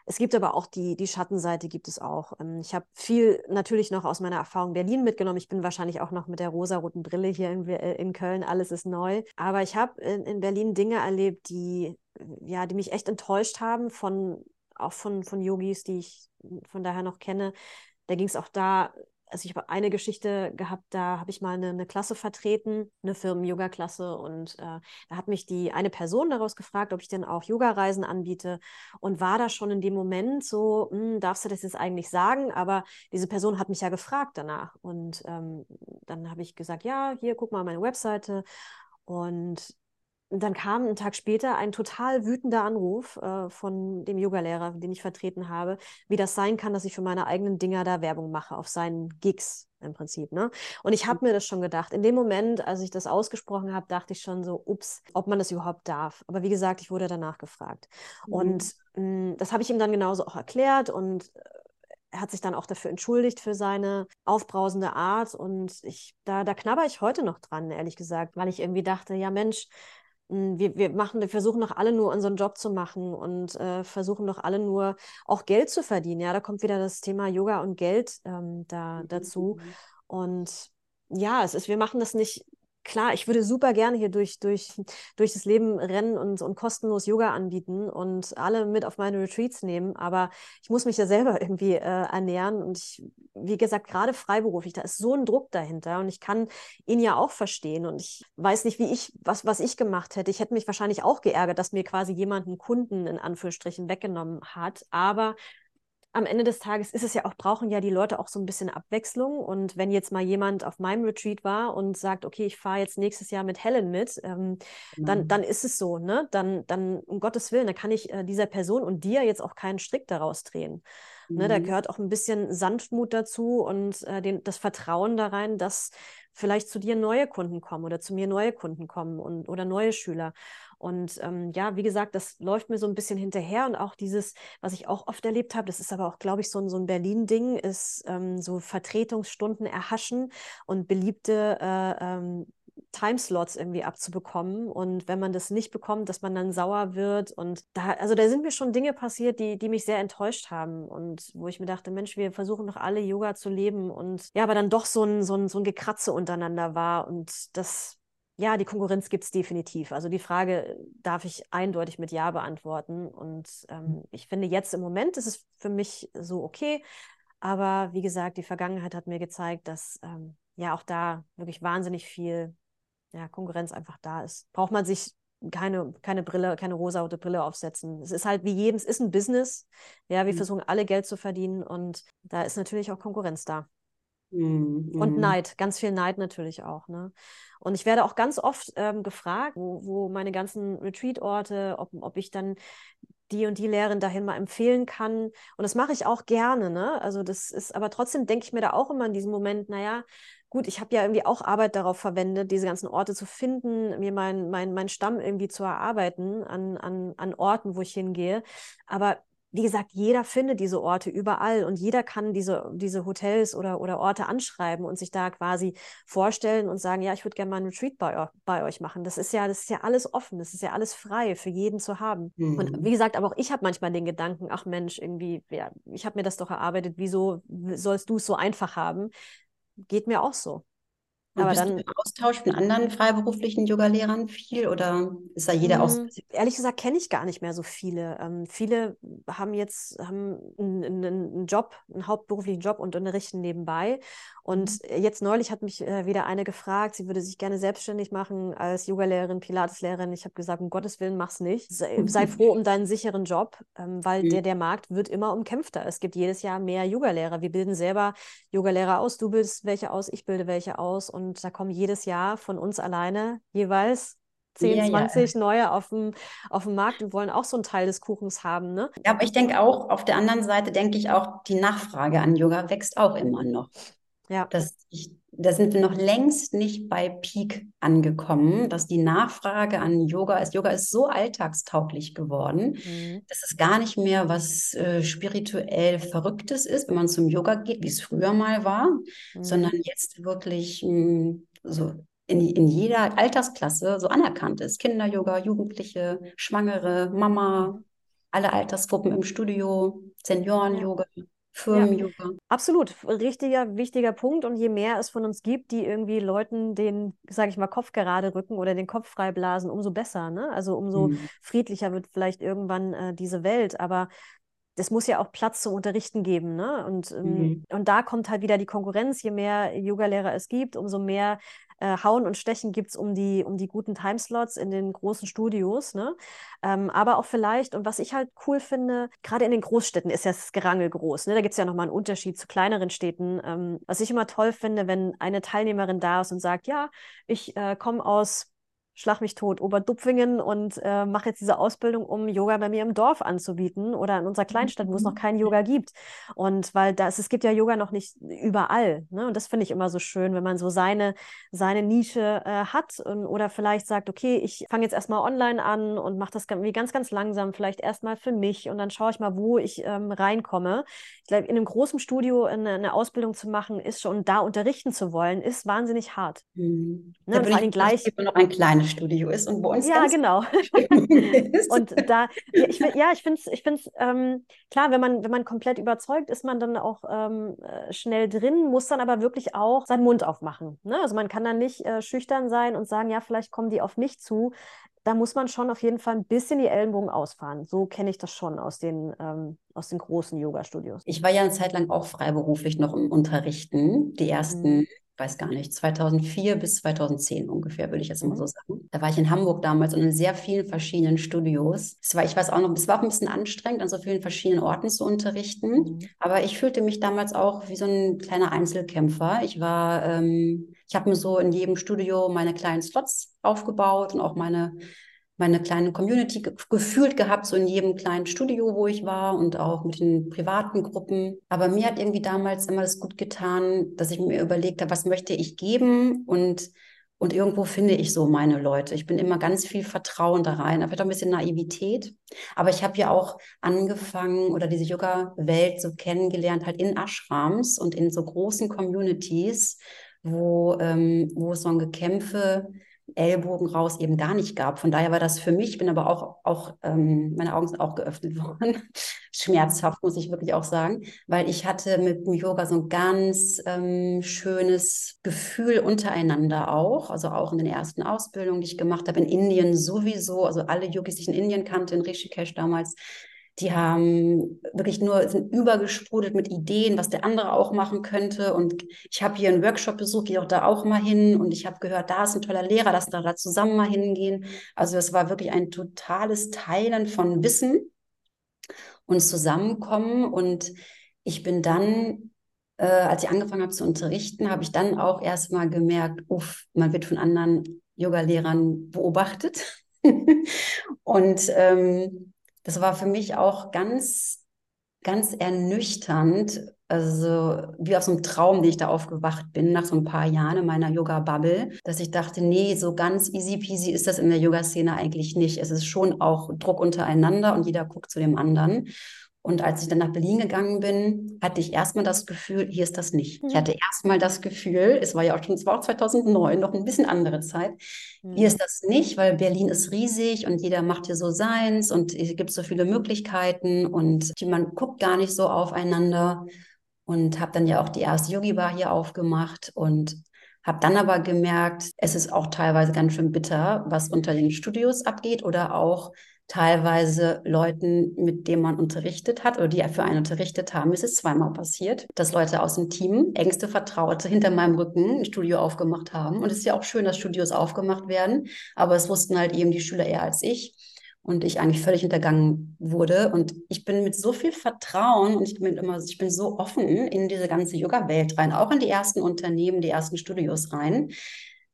Es gibt aber auch die, die Schattenseite gibt es auch. Ähm, ich habe viel natürlich noch aus meiner Erfahrung Berlin mitgenommen. Ich bin wahrscheinlich auch noch mit der rosaroten Brille hier in, äh, in Köln. Alles ist neu. Aber ich habe in, in Berlin Dinge erlebt, die, ja, die mich echt enttäuscht haben von, auch von, von Yogis, die ich von daher noch kenne. Da ging es auch da also ich habe eine Geschichte gehabt, da habe ich mal eine, eine Klasse vertreten, eine Firmen-Yoga-Klasse und äh, da hat mich die eine Person daraus gefragt, ob ich denn auch Yoga-Reisen anbiete und war da schon in dem Moment so, hm, darfst du das jetzt eigentlich sagen? Aber diese Person hat mich ja gefragt danach und ähm, dann habe ich gesagt, ja, hier guck mal meine Webseite und und dann kam einen Tag später ein total wütender Anruf äh, von dem Yogalehrer, den ich vertreten habe, wie das sein kann, dass ich für meine eigenen Dinger da Werbung mache auf seinen Gigs im Prinzip. Ne? Und ich habe mir das schon gedacht. In dem Moment, als ich das ausgesprochen habe, dachte ich schon so, ups, ob man das überhaupt darf. Aber wie gesagt, ich wurde danach gefragt. Mhm. Und mh, mm, das habe ich ihm dann genauso auch erklärt und äh, er hat sich dann auch dafür entschuldigt für seine aufbrausende Art und ich da da knabber ich heute noch dran ehrlich gesagt, weil ich irgendwie dachte, ja Mensch, hm, wir, wir machen, wir versuchen doch alle nur unseren Job zu machen und äh, versuchen doch alle nur auch Geld zu verdienen. Ja, da kommt wieder das Thema Yoga und Geld ähm, da, mhm, dazu. Mhm. Und ja, es ist, wir machen das nicht klar, ich würde super gerne hier durch, durch, durch das Leben rennen und, und kostenlos Yoga anbieten und alle mit auf meine Retreats nehmen, aber ich muss mich ja selber irgendwie äh, ernähren und ich, wie gesagt, gerade freiberuflich, da ist so ein Druck dahinter und ich kann ihn ja auch verstehen und ich weiß nicht, wie ich, was, was ich gemacht hätte. Ich hätte mich wahrscheinlich auch geärgert, dass mir quasi jemand einen Kunden in Anführungsstrichen weggenommen hat, aber am Ende des Tages ist es ja auch, brauchen ja die Leute auch so ein bisschen Abwechslung. Und wenn jetzt mal jemand auf meinem Retreat war und sagt, okay, ich fahre jetzt nächstes Jahr mit Helen mit, ähm, mhm. dann, dann ist es so, ne? Dann, dann, um Gottes Willen, da kann ich äh, dieser Person und dir jetzt auch keinen Strick daraus drehen. Mhm. Ne? Da mhm. gehört auch ein bisschen Sanftmut dazu und äh, den, das Vertrauen da rein, dass vielleicht zu dir neue Kunden kommen oder zu mir neue Kunden kommen und, oder neue Schüler. Und ähm, ja, wie gesagt, das läuft mir so ein bisschen hinterher und auch dieses, was ich auch oft erlebt habe, das ist aber auch, glaube ich, so ein, so ein Berlin-Ding, ist ähm, so Vertretungsstunden erhaschen und beliebte äh, ähm, Timeslots irgendwie abzubekommen. Und wenn man das nicht bekommt, dass man dann sauer wird. Und da, also da sind mir schon Dinge passiert, die, die mich sehr enttäuscht haben und wo ich mir dachte, Mensch, wir versuchen doch alle Yoga zu leben. Und ja, aber dann doch so ein, so ein, so ein Gekratze untereinander war. Und das ja, die Konkurrenz gibt es definitiv. Also die Frage darf ich eindeutig mit Ja beantworten. Und ähm, hm. ich finde, jetzt im Moment ist es für mich so okay. Aber wie gesagt, die Vergangenheit hat mir gezeigt, dass ähm, ja auch da wirklich wahnsinnig viel ja, Konkurrenz einfach da ist. Braucht man sich keine, keine Brille, keine rosarote Brille aufsetzen. Es ist halt wie jedem, es ist ein Business. Ja, wir mhm. versuchen alle Geld zu verdienen und da ist natürlich auch Konkurrenz da. Mhm. Und mhm. Neid, ganz viel Neid natürlich auch. Ne? Und ich werde auch ganz oft ähm, gefragt, wo, wo meine ganzen Retreat-Orte, ob, ob ich dann die und die Lehrerin dahin mal empfehlen kann. Und das mache ich auch gerne. Ne? Also das ist, aber trotzdem denke ich mir da auch immer in diesem Moment, naja, gut, ich habe ja irgendwie auch Arbeit darauf verwendet, diese ganzen Orte zu finden, mir meinen mein, mein Stamm irgendwie zu erarbeiten an, an, an Orten, wo ich hingehe. Aber wie gesagt, jeder findet diese Orte überall und jeder kann diese, diese Hotels oder, oder Orte anschreiben und sich da quasi vorstellen und sagen, ja, ich würde gerne mal einen Retreat bei, bei euch machen. Das ist ja, das ist ja alles offen, das ist ja alles frei für jeden zu haben. Mhm. Und wie gesagt, aber auch ich habe manchmal den Gedanken, ach Mensch, irgendwie, ja, ich habe mir das doch erarbeitet, wieso sollst du es so einfach haben? Geht mir auch so. Und aber dann, Austausch mit anderen freiberuflichen Yoga-Lehrern viel oder ist da jeder aus? Hm, ehrlich gesagt kenne ich gar nicht mehr so viele. Ähm, viele haben jetzt haben einen, einen, Job, einen hauptberuflichen Job und unterrichten nebenbei. Und mhm. jetzt neulich hat mich äh, wieder eine gefragt, sie würde sich gerne selbstständig machen als Yogalehrerin, Pilateslehrerin. Ich habe gesagt, um Gottes Willen, mach's nicht. Sei, sei froh um deinen sicheren Job, ähm, weil mhm. der, der Markt wird immer umkämpfter. Es gibt jedes Jahr mehr Yogalehrer. Wir bilden selber Yogalehrer aus. Du bildest welche aus, ich bilde welche aus. Und da kommen jedes Jahr von uns alleine jeweils 10, ja, 20 ja. neue auf dem, auf dem Markt und wollen auch so einen Teil des Kuchens haben. Ne? Ja, aber ich denke auch, auf der anderen Seite denke ich auch, die Nachfrage an Yoga wächst auch immer noch. Ja. Dass ich, da sind wir noch längst nicht bei Peak angekommen, dass die Nachfrage an Yoga ist. Yoga ist so alltagstauglich geworden, mhm. dass es gar nicht mehr was äh, spirituell Verrücktes ist, wenn man zum Yoga geht, wie es früher mal war, mhm. sondern jetzt wirklich mh, hm, so in, in jeder Altersklasse so anerkannt ist. Kinder-Yoga, Jugendliche, Schwangere, Mama, alle Altersgruppen im Studio, Senioren-Yoga. Ja. Firmen-Yoga. Ja, absolut, richtiger, wichtiger Punkt. Und je mehr es von uns gibt, die irgendwie Leuten den, sage ich mal, Kopf gerade rücken oder den Kopf freiblasen, umso besser. Ne? Also umso mhm. friedlicher wird vielleicht irgendwann äh, diese Welt. Aber es muss ja auch Platz zum Unterrichten geben. Ne? Und, ähm, mhm. und da kommt halt wieder die Konkurrenz. Je mehr Yogalehrer es gibt, umso mehr äh, Hauen und Stechen gibt es um die, um die guten Timeslots in den großen Studios. Ne? Ähm, aber auch vielleicht, und was ich halt cool finde, gerade in den Großstädten ist ja das Gerangel groß. Ne? Da gibt es ja nochmal einen Unterschied zu kleineren Städten. Ähm, was ich immer toll finde, wenn eine Teilnehmerin da ist und sagt, ja, ich äh, komme aus schlag mich tot, Oberdupfingen und äh, mache jetzt diese Ausbildung, um Yoga bei mir im Dorf anzubieten oder in unserer Kleinstadt, wo es noch keinen Yoga gibt. Und weil das, es gibt ja Yoga noch nicht überall. Ne? Und das finde ich immer so schön, wenn man so seine, seine Nische äh, hat und, oder vielleicht sagt, okay, ich fange jetzt erstmal online an und mache das irgendwie ganz, ganz langsam, vielleicht erstmal für mich und dann schaue ich mal, wo ich ähm, reinkomme. Ich glaube, in einem großen Studio eine, eine, Ausbildung zu machen, ist schon, da unterrichten zu wollen, ist wahnsinnig hart. Mhm. Ne? Und vor allem gleich. Noch ein kleines Studio ist und wo uns ja genau und da ja, ich ja ich finde es ich finde ähm, klar wenn man wenn man komplett überzeugt ist man dann auch ähm, äh, schnell drin muss dann aber wirklich auch seinen Mund aufmachen ne? also man kann dann nicht äh, schüchtern sein und sagen ja vielleicht kommen die auf mich zu da muss man schon auf jeden Fall ein bisschen die Ellenbogen ausfahren. So kenne ich das schon aus den, ähm, aus den großen Yoga-Studios. Ich war ja eine Zeit lang auch freiberuflich noch im Unterrichten. Die ersten mhm weiß gar nicht, 2004 bis 2010 ungefähr, würde ich jetzt mal so mhm. sagen. Da war ich in Hamburg damals und in sehr vielen verschiedenen Studios. Es war, ich weiß auch noch, es war ein bisschen anstrengend, an so vielen verschiedenen Orten zu unterrichten. Mhm. Aber ich fühlte mich damals auch wie so ein kleiner Einzelkämpfer. Ich war, ähm, ich habe mir so in jedem Studio meine kleinen Slots aufgebaut und auch meine meine kleine Community gefühlt gehabt, so in jedem kleinen Studio, wo ich war und auch mit den privaten Gruppen. Aber mir hat irgendwie damals immer das gut getan, dass ich mir überlegt habe, was möchte ich geben und und irgendwo finde ich so meine Leute. Ich bin immer ganz viel Vertrauen da rein, aber ein bisschen Naivität. Aber ich habe ja auch angefangen oder diese Yoga-Welt so kennengelernt, halt in Ashrams und in so großen Communities, wo, ähm, wo es so ein Gekämpfe Ellbogen raus eben gar nicht gab. Von daher war das für mich, bin aber auch, auch ähm, meine Augen sind auch geöffnet worden. Schmerzhaft, muss ich wirklich auch sagen, weil ich hatte mit dem Yoga so ein ganz ähm, schönes Gefühl untereinander auch, also auch in den ersten Ausbildungen, die ich gemacht habe, in Indien sowieso, also alle Yogis, die ich in Indien kannte, in Rishikesh damals, die haben wirklich nur, sind übergesprudelt mit Ideen, was der andere auch machen könnte. Und ich habe hier einen Workshop besucht, gehe auch da auch mal hin. Und ich habe gehört, da ist ein toller Lehrer, lass da, da zusammen mal hingehen. Also es war wirklich ein totales Teilen von Wissen und Zusammenkommen. Und ich bin dann, äh, als ich angefangen habe zu unterrichten, habe ich dann auch erstmal gemerkt, uff, man wird von anderen Yoga-Lehrern beobachtet. und ähm, das war für mich auch ganz, ganz ernüchternd. Also wie aus einem Traum, den ich da aufgewacht bin, nach so ein paar Jahren in meiner Yoga-Bubble, dass ich dachte, nee, so ganz easy peasy ist das in der Yoga-Szene eigentlich nicht. Es ist schon auch Druck untereinander und jeder guckt zu dem anderen. Und als ich dann nach Berlin gegangen bin, hatte ich erstmal das Gefühl, hier ist das nicht. Mhm. Ich hatte erstmal das Gefühl, es war ja auch schon, es war auch 2009, noch ein bisschen andere Zeit. Mhm. Hier ist das nicht, weil Berlin ist riesig und jeder macht hier so seins und es gibt so viele Möglichkeiten und man guckt gar nicht so aufeinander. Und habe dann ja auch die erste Yogi-Bar hier aufgemacht und habe dann aber gemerkt, es ist auch teilweise ganz schön bitter, was unter den Studios abgeht oder auch teilweise Leuten, mit denen man unterrichtet hat oder die für einen unterrichtet haben, ist es zweimal passiert, dass Leute aus dem Team, engste Vertraute, hinter meinem Rücken ein Studio aufgemacht haben. Und es ist ja auch schön, dass Studios aufgemacht werden, aber es wussten halt eben die Schüler eher als ich und ich eigentlich völlig hintergangen wurde. Und ich bin mit so viel Vertrauen und ich bin immer, ich bin so offen in diese ganze Yoga-Welt rein, auch in die ersten Unternehmen, die ersten Studios rein,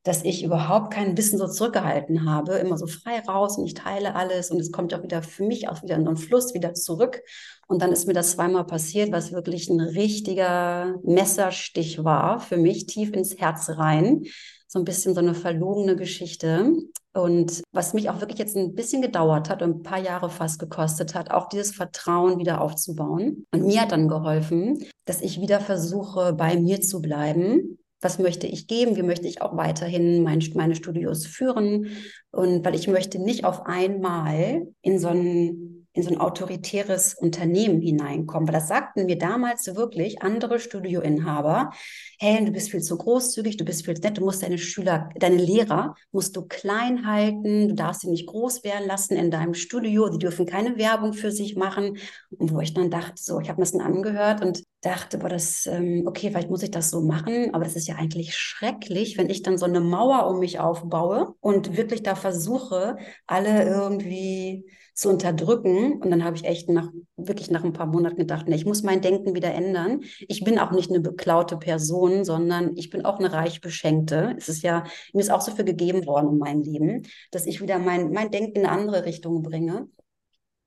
dass ich überhaupt kein Wissen so zurückgehalten habe, immer so frei raus und ich teile alles und es kommt auch wieder für mich auch wieder in so einen Fluss wieder zurück. Und dann ist mir das zweimal passiert, was wirklich ein richtiger Messerstich war für mich, tief ins Herz rein. So ein bisschen so eine verlogene Geschichte. Und was mich auch wirklich jetzt ein bisschen gedauert hat und ein paar Jahre fast gekostet hat, auch dieses Vertrauen wieder aufzubauen. Und mir hat dann geholfen, dass ich wieder versuche, bei mir zu bleiben was möchte ich geben, wie möchte ich auch weiterhin mein, meine Studios führen? Und weil ich möchte nicht auf einmal in so ein in so ein autoritäres Unternehmen hineinkommen. Weil das sagten mir damals wirklich andere Studioinhaber, hey, du bist viel zu großzügig, du bist viel zu nett, du musst deine Schüler, deine Lehrer musst du klein halten, du darfst sie nicht groß werden lassen in deinem Studio, die dürfen keine Werbung für sich machen. Und wo ich dann dachte, so, ich habe mir das dann angehört und dachte, boah, das, ähm, okay, vielleicht muss ich das so machen, aber das ist ja eigentlich schrecklich, wenn ich dann so eine Mauer um mich aufbaue und wirklich da versuche, alle irgendwie zu unterdrücken. Und dann habe ich echt nach, wirklich nach ein paar Monaten gedacht, nee, ich muss mein Denken wieder ändern. Ich bin auch nicht eine beklaute Person, sondern ich bin auch eine reich beschenkte. Es ist ja, mir ist auch so viel gegeben worden in meinem Leben, dass ich wieder mein, mein Denken in eine andere Richtung bringe.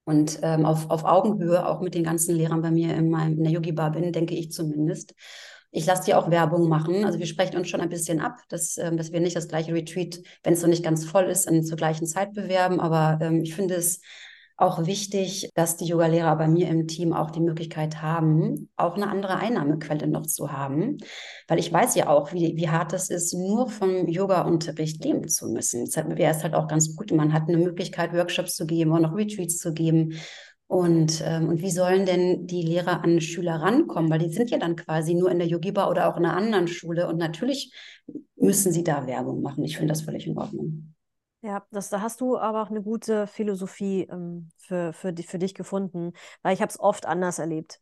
Und ähm, auf, auf Augenhöhe auch mit den ganzen Lehrern bei mir in, meinem, in der Yogi-Bar bin, denke ich zumindest. Ich lasse dir auch Werbung machen. Also wir sprechen uns schon ein bisschen ab, dass, ähm, dass wir nicht das gleiche Retreat, wenn es noch nicht ganz voll ist, zur gleichen Zeit bewerben. Aber ähm, ich finde es auch wichtig, dass die Yogalehrer bei mir im Team auch die Möglichkeit haben, auch eine andere Einnahmequelle noch zu haben. Weil ich weiß ja auch, wie, wie hart es ist, nur vom Yoga-Unterricht leben zu müssen. Deshalb wäre es halt auch ganz gut, man hat eine Möglichkeit, Workshops zu geben und noch Retreats zu geben. Und, ähm, und wie sollen denn die Lehrer an Schüler rankommen? Weil die sind ja dann quasi nur in der Yogiba oder auch in einer anderen Schule. Und natürlich müssen sie da Werbung machen. Ich finde das völlig in Ordnung. Ja, das, da hast du aber auch eine gute Philosophie ähm, für, für, für dich gefunden, weil ich habe es oft anders erlebt.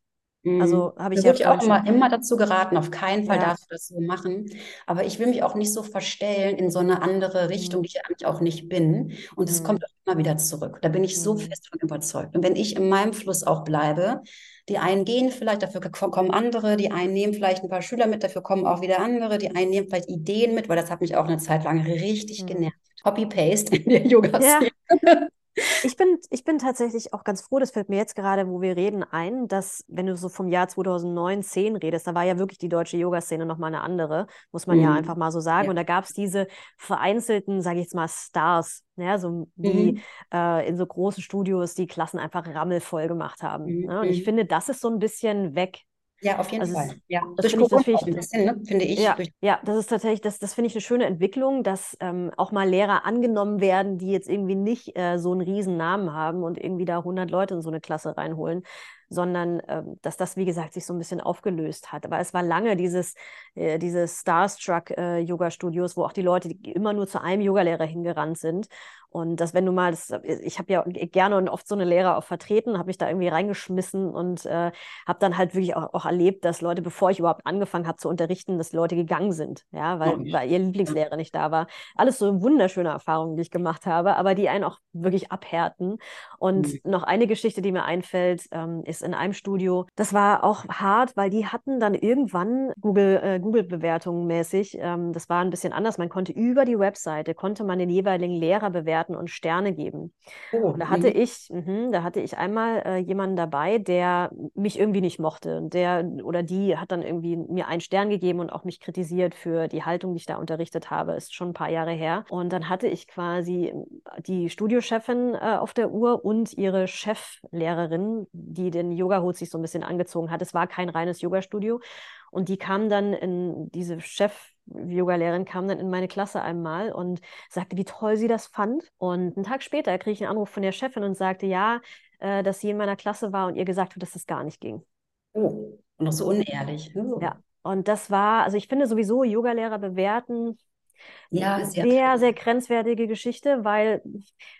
Also mhm. habe ich da ja ich auch immer, immer dazu geraten, auf keinen Fall ja. darfst du das so machen. Aber ich will mich auch nicht so verstellen in so eine andere Richtung, mhm. die ich eigentlich auch nicht bin. Und es mhm. kommt auch immer wieder zurück. Da bin ich so mhm. fest von überzeugt. Und wenn ich in meinem Fluss auch bleibe, die einen gehen vielleicht, dafür kommen andere, die einen nehmen vielleicht ein paar Schüler mit, dafür kommen auch wieder andere, die einen nehmen vielleicht Ideen mit, weil das hat mich auch eine Zeit lang richtig mhm. genervt. Copy-Paste in der Yoga-Szene. Ja. Ich bin, ich bin tatsächlich auch ganz froh, das fällt mir jetzt gerade, wo wir reden, ein, dass, wenn du so vom Jahr 2009, 10 redest, da war ja wirklich die deutsche Yoga-Szene nochmal eine andere, muss man mhm. ja einfach mal so sagen. Ja. Und da gab es diese vereinzelten, sage ich jetzt mal, Stars, ja, so die mhm. äh, in so großen Studios die Klassen einfach rammelvoll gemacht haben. Mhm. Ne? Und ich mhm. finde, das ist so ein bisschen weg. Ja, auf jeden also Fall. Ja, das durch Corona ich, das ich, ein bisschen, ne? finde ich. Ja, ja, das ist tatsächlich, das, das finde ich eine schöne Entwicklung, dass ähm, auch mal Lehrer angenommen werden, die jetzt irgendwie nicht äh, so einen riesen Namen haben und irgendwie da 100 Leute in so eine Klasse reinholen, sondern ähm, dass das, wie gesagt, sich so ein bisschen aufgelöst hat. Aber es war lange dieses, äh, diese Starstruck-Yoga-Studios, äh, wo auch die Leute die immer nur zu einem Yogalehrer hingerannt sind. Und dass, wenn du mal, das, ich habe ja gerne und oft so eine Lehrer auch vertreten, habe mich da irgendwie reingeschmissen und äh, habe dann halt wirklich auch, auch, erlebt, dass Leute, bevor ich überhaupt angefangen habe zu unterrichten, dass Leute gegangen sind, ja, weil, oh, weil ihr Lieblingslehrer nicht da war. Alles so wunderschöne Erfahrungen, die ich gemacht habe, aber die einen auch wirklich abhärten. Und mhm. noch eine Geschichte, die mir einfällt, ähm, ist in einem Studio. Das war auch hart, weil die hatten dann irgendwann Google, äh, Google-Bewertungen mäßig. Ähm, das war ein bisschen anders. Man konnte über die Webseite, konnte man den jeweiligen Lehrer bewerten und Sterne geben. Oh, und da hatte ich, mh, da hatte ich einmal äh, jemanden dabei, der mich irgendwie nicht mochte. Der oder die hat dann irgendwie mir einen Stern gegeben und auch mich kritisiert für die Haltung, die ich da unterrichtet habe. Ist schon ein paar Jahre her. Und dann hatte ich quasi die Studiochefin äh, auf der Uhr und ihre Cheflehrerin, die den Yoga-Hut sich so ein bisschen angezogen hat. Es war kein reines Yoga-Studio. Und die kam dann in diese Chef Yoga-Lehrerin kam dann in meine Klasse einmal und sagte, wie toll sie das fand. Und einen Tag später kriege ich einen Anruf von der Chefin und sagte, ja, äh, dass sie in meiner Klasse war und ihr gesagt hat, dass das gar nicht ging. Oh, noch so unehrlich. Oh. Ja, und das war, also ich finde sowieso Yoga-Lehrer bewerten, ja, sehr, sehr, sehr grenzwertige Geschichte, weil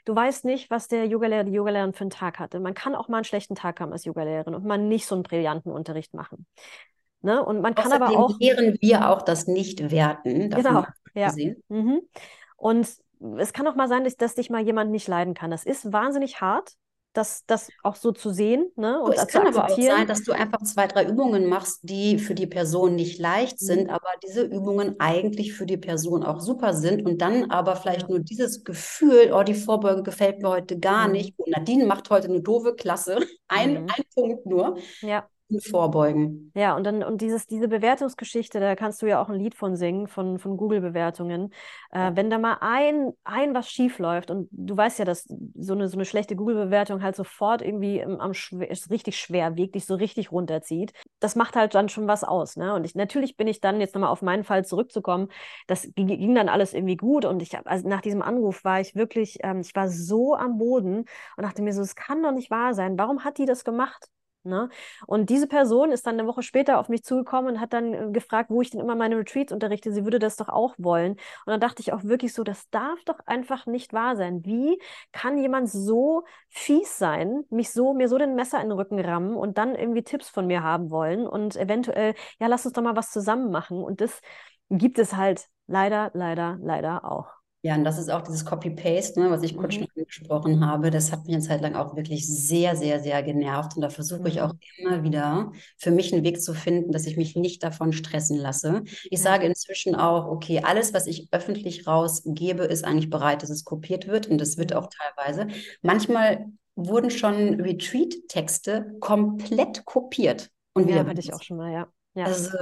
du weißt nicht, was der Yogalehrer, die Yogalehrerin für einen Tag hatte. Man kann auch mal einen schlechten Tag haben als Yogalehrerin und mal nicht so einen brillanten Unterricht machen. Ne? Und man kann aber auch. lehren wir auch das Nicht-Werten. Genau. Ja. Mhm. Und es kann auch mal sein, dass, dass dich mal jemand nicht leiden kann. Das ist wahnsinnig hart, das, das auch so zu sehen. Ne? Und es kann aber auch sein, dass du einfach zwei, drei Übungen machst, die für die Person nicht leicht sind, mhm. aber diese Übungen eigentlich für die Person auch super sind und dann aber vielleicht nur dieses Gefühl, oh, die Vorbeugung gefällt mir heute gar mhm. nicht. Und Nadine macht heute eine doofe Klasse. Ein, mhm. ein Punkt nur. Ja vorbeugen. Ja, und dann und dieses, diese Bewertungsgeschichte, da kannst du ja auch ein Lied von singen, von, von Google-Bewertungen. Äh, wenn da mal ein, ein was schief läuft und du weißt ja, dass so eine, so eine schlechte Google-Bewertung halt sofort irgendwie am, ist richtig schwer wiegt, dich so richtig runterzieht. das macht halt dann schon was aus. Ne? Und ich, natürlich bin ich dann, jetzt nochmal auf meinen Fall zurückzukommen, das ging, ging dann alles irgendwie gut. Und ich habe, also nach diesem Anruf war ich wirklich, ähm, ich war so am Boden und dachte mir so, es kann doch nicht wahr sein. Warum hat die das gemacht? Ne? Und diese Person ist dann eine Woche später auf mich zugekommen und hat dann äh, gefragt, wo ich denn immer meine Retreats unterrichte. Sie würde das doch auch wollen. Und dann dachte ich auch wirklich so, das darf doch einfach nicht wahr sein. Wie kann jemand so fies sein, mich so, mir so den Messer in den Rücken rammen und dann irgendwie Tipps von mir haben wollen und eventuell, ja, lass uns doch mal was zusammen machen. Und das gibt es halt leider, leider, leider auch. Ja, und das ist auch dieses Copy-Paste, ne, was ich kurz mhm. schon angesprochen habe. Das hat mich eine Zeit lang auch wirklich sehr, sehr, sehr genervt. Und da versuche mhm. ich auch mhm. immer wieder für mich einen Weg zu finden, dass ich mich nicht davon stressen lasse. Ich ja. sage inzwischen auch, okay, alles, was ich öffentlich rausgebe, ist eigentlich bereit, dass es kopiert wird. Und das wird auch teilweise. Manchmal wurden schon Retreat-Texte komplett kopiert. Und ja, hatte ich auch schon mal, ja. ja. Also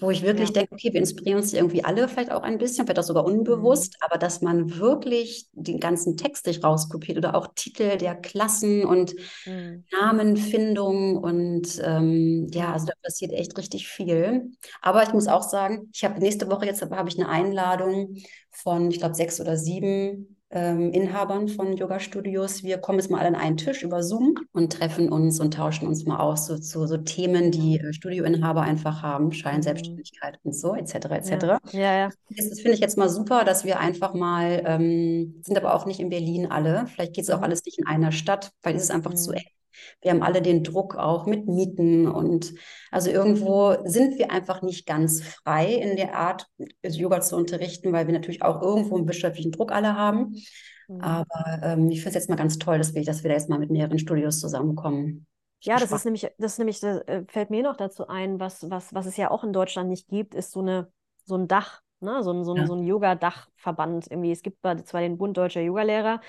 wo ich wirklich ja. denke, okay, wir inspirieren uns irgendwie alle vielleicht auch ein bisschen, vielleicht auch sogar unbewusst, mhm. aber dass man wirklich den ganzen Text sich rauskopiert oder auch Titel der Klassen und mhm. Namenfindung und ähm, ja, also da passiert echt richtig viel. Aber ich muss auch sagen, ich habe nächste Woche jetzt habe ich eine Einladung von, ich glaube, sechs oder sieben ähm, Inhabern von Yoga-Studios. Wir kommen jetzt mal alle an einen Tisch über Zoom und treffen uns und tauschen uns mal aus zu so, so, so, Themen, die äh, Studioinhaber einfach haben, Scheinselbstständigkeit mhm. und so, etc. etc. Ja, ja. ja. Das, das finde ich jetzt mal super, dass wir einfach mal, ähm, sind aber auch nicht in Berlin alle, vielleicht geht es auch mhm. alles nicht in einer Stadt, weil es ist einfach mhm. zu eng. Wir haben alle den Druck auch mit Mieten und also irgendwo sind wir einfach nicht ganz frei in der Art, Yoga zu unterrichten, weil wir natürlich auch irgendwo einen wirtschaftlichen Druck alle haben. Mhm. Aber ähm, ich finde es jetzt mal ganz toll, dass wir, dass wir da jetzt mal mit mehreren Studios zusammenkommen. Ja, das ist nämlich, das ist nämlich, das äh, fällt mir noch dazu ein, was, was, was es ja auch in Deutschland nicht gibt, ist so eine, so ein Dach, ne? so ein, so ein, ja. so ein Yoga-Dachverband. Irgendwie. Es gibt zwar den Bund Deutscher Yogalehrer,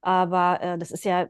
aber äh, das ist ja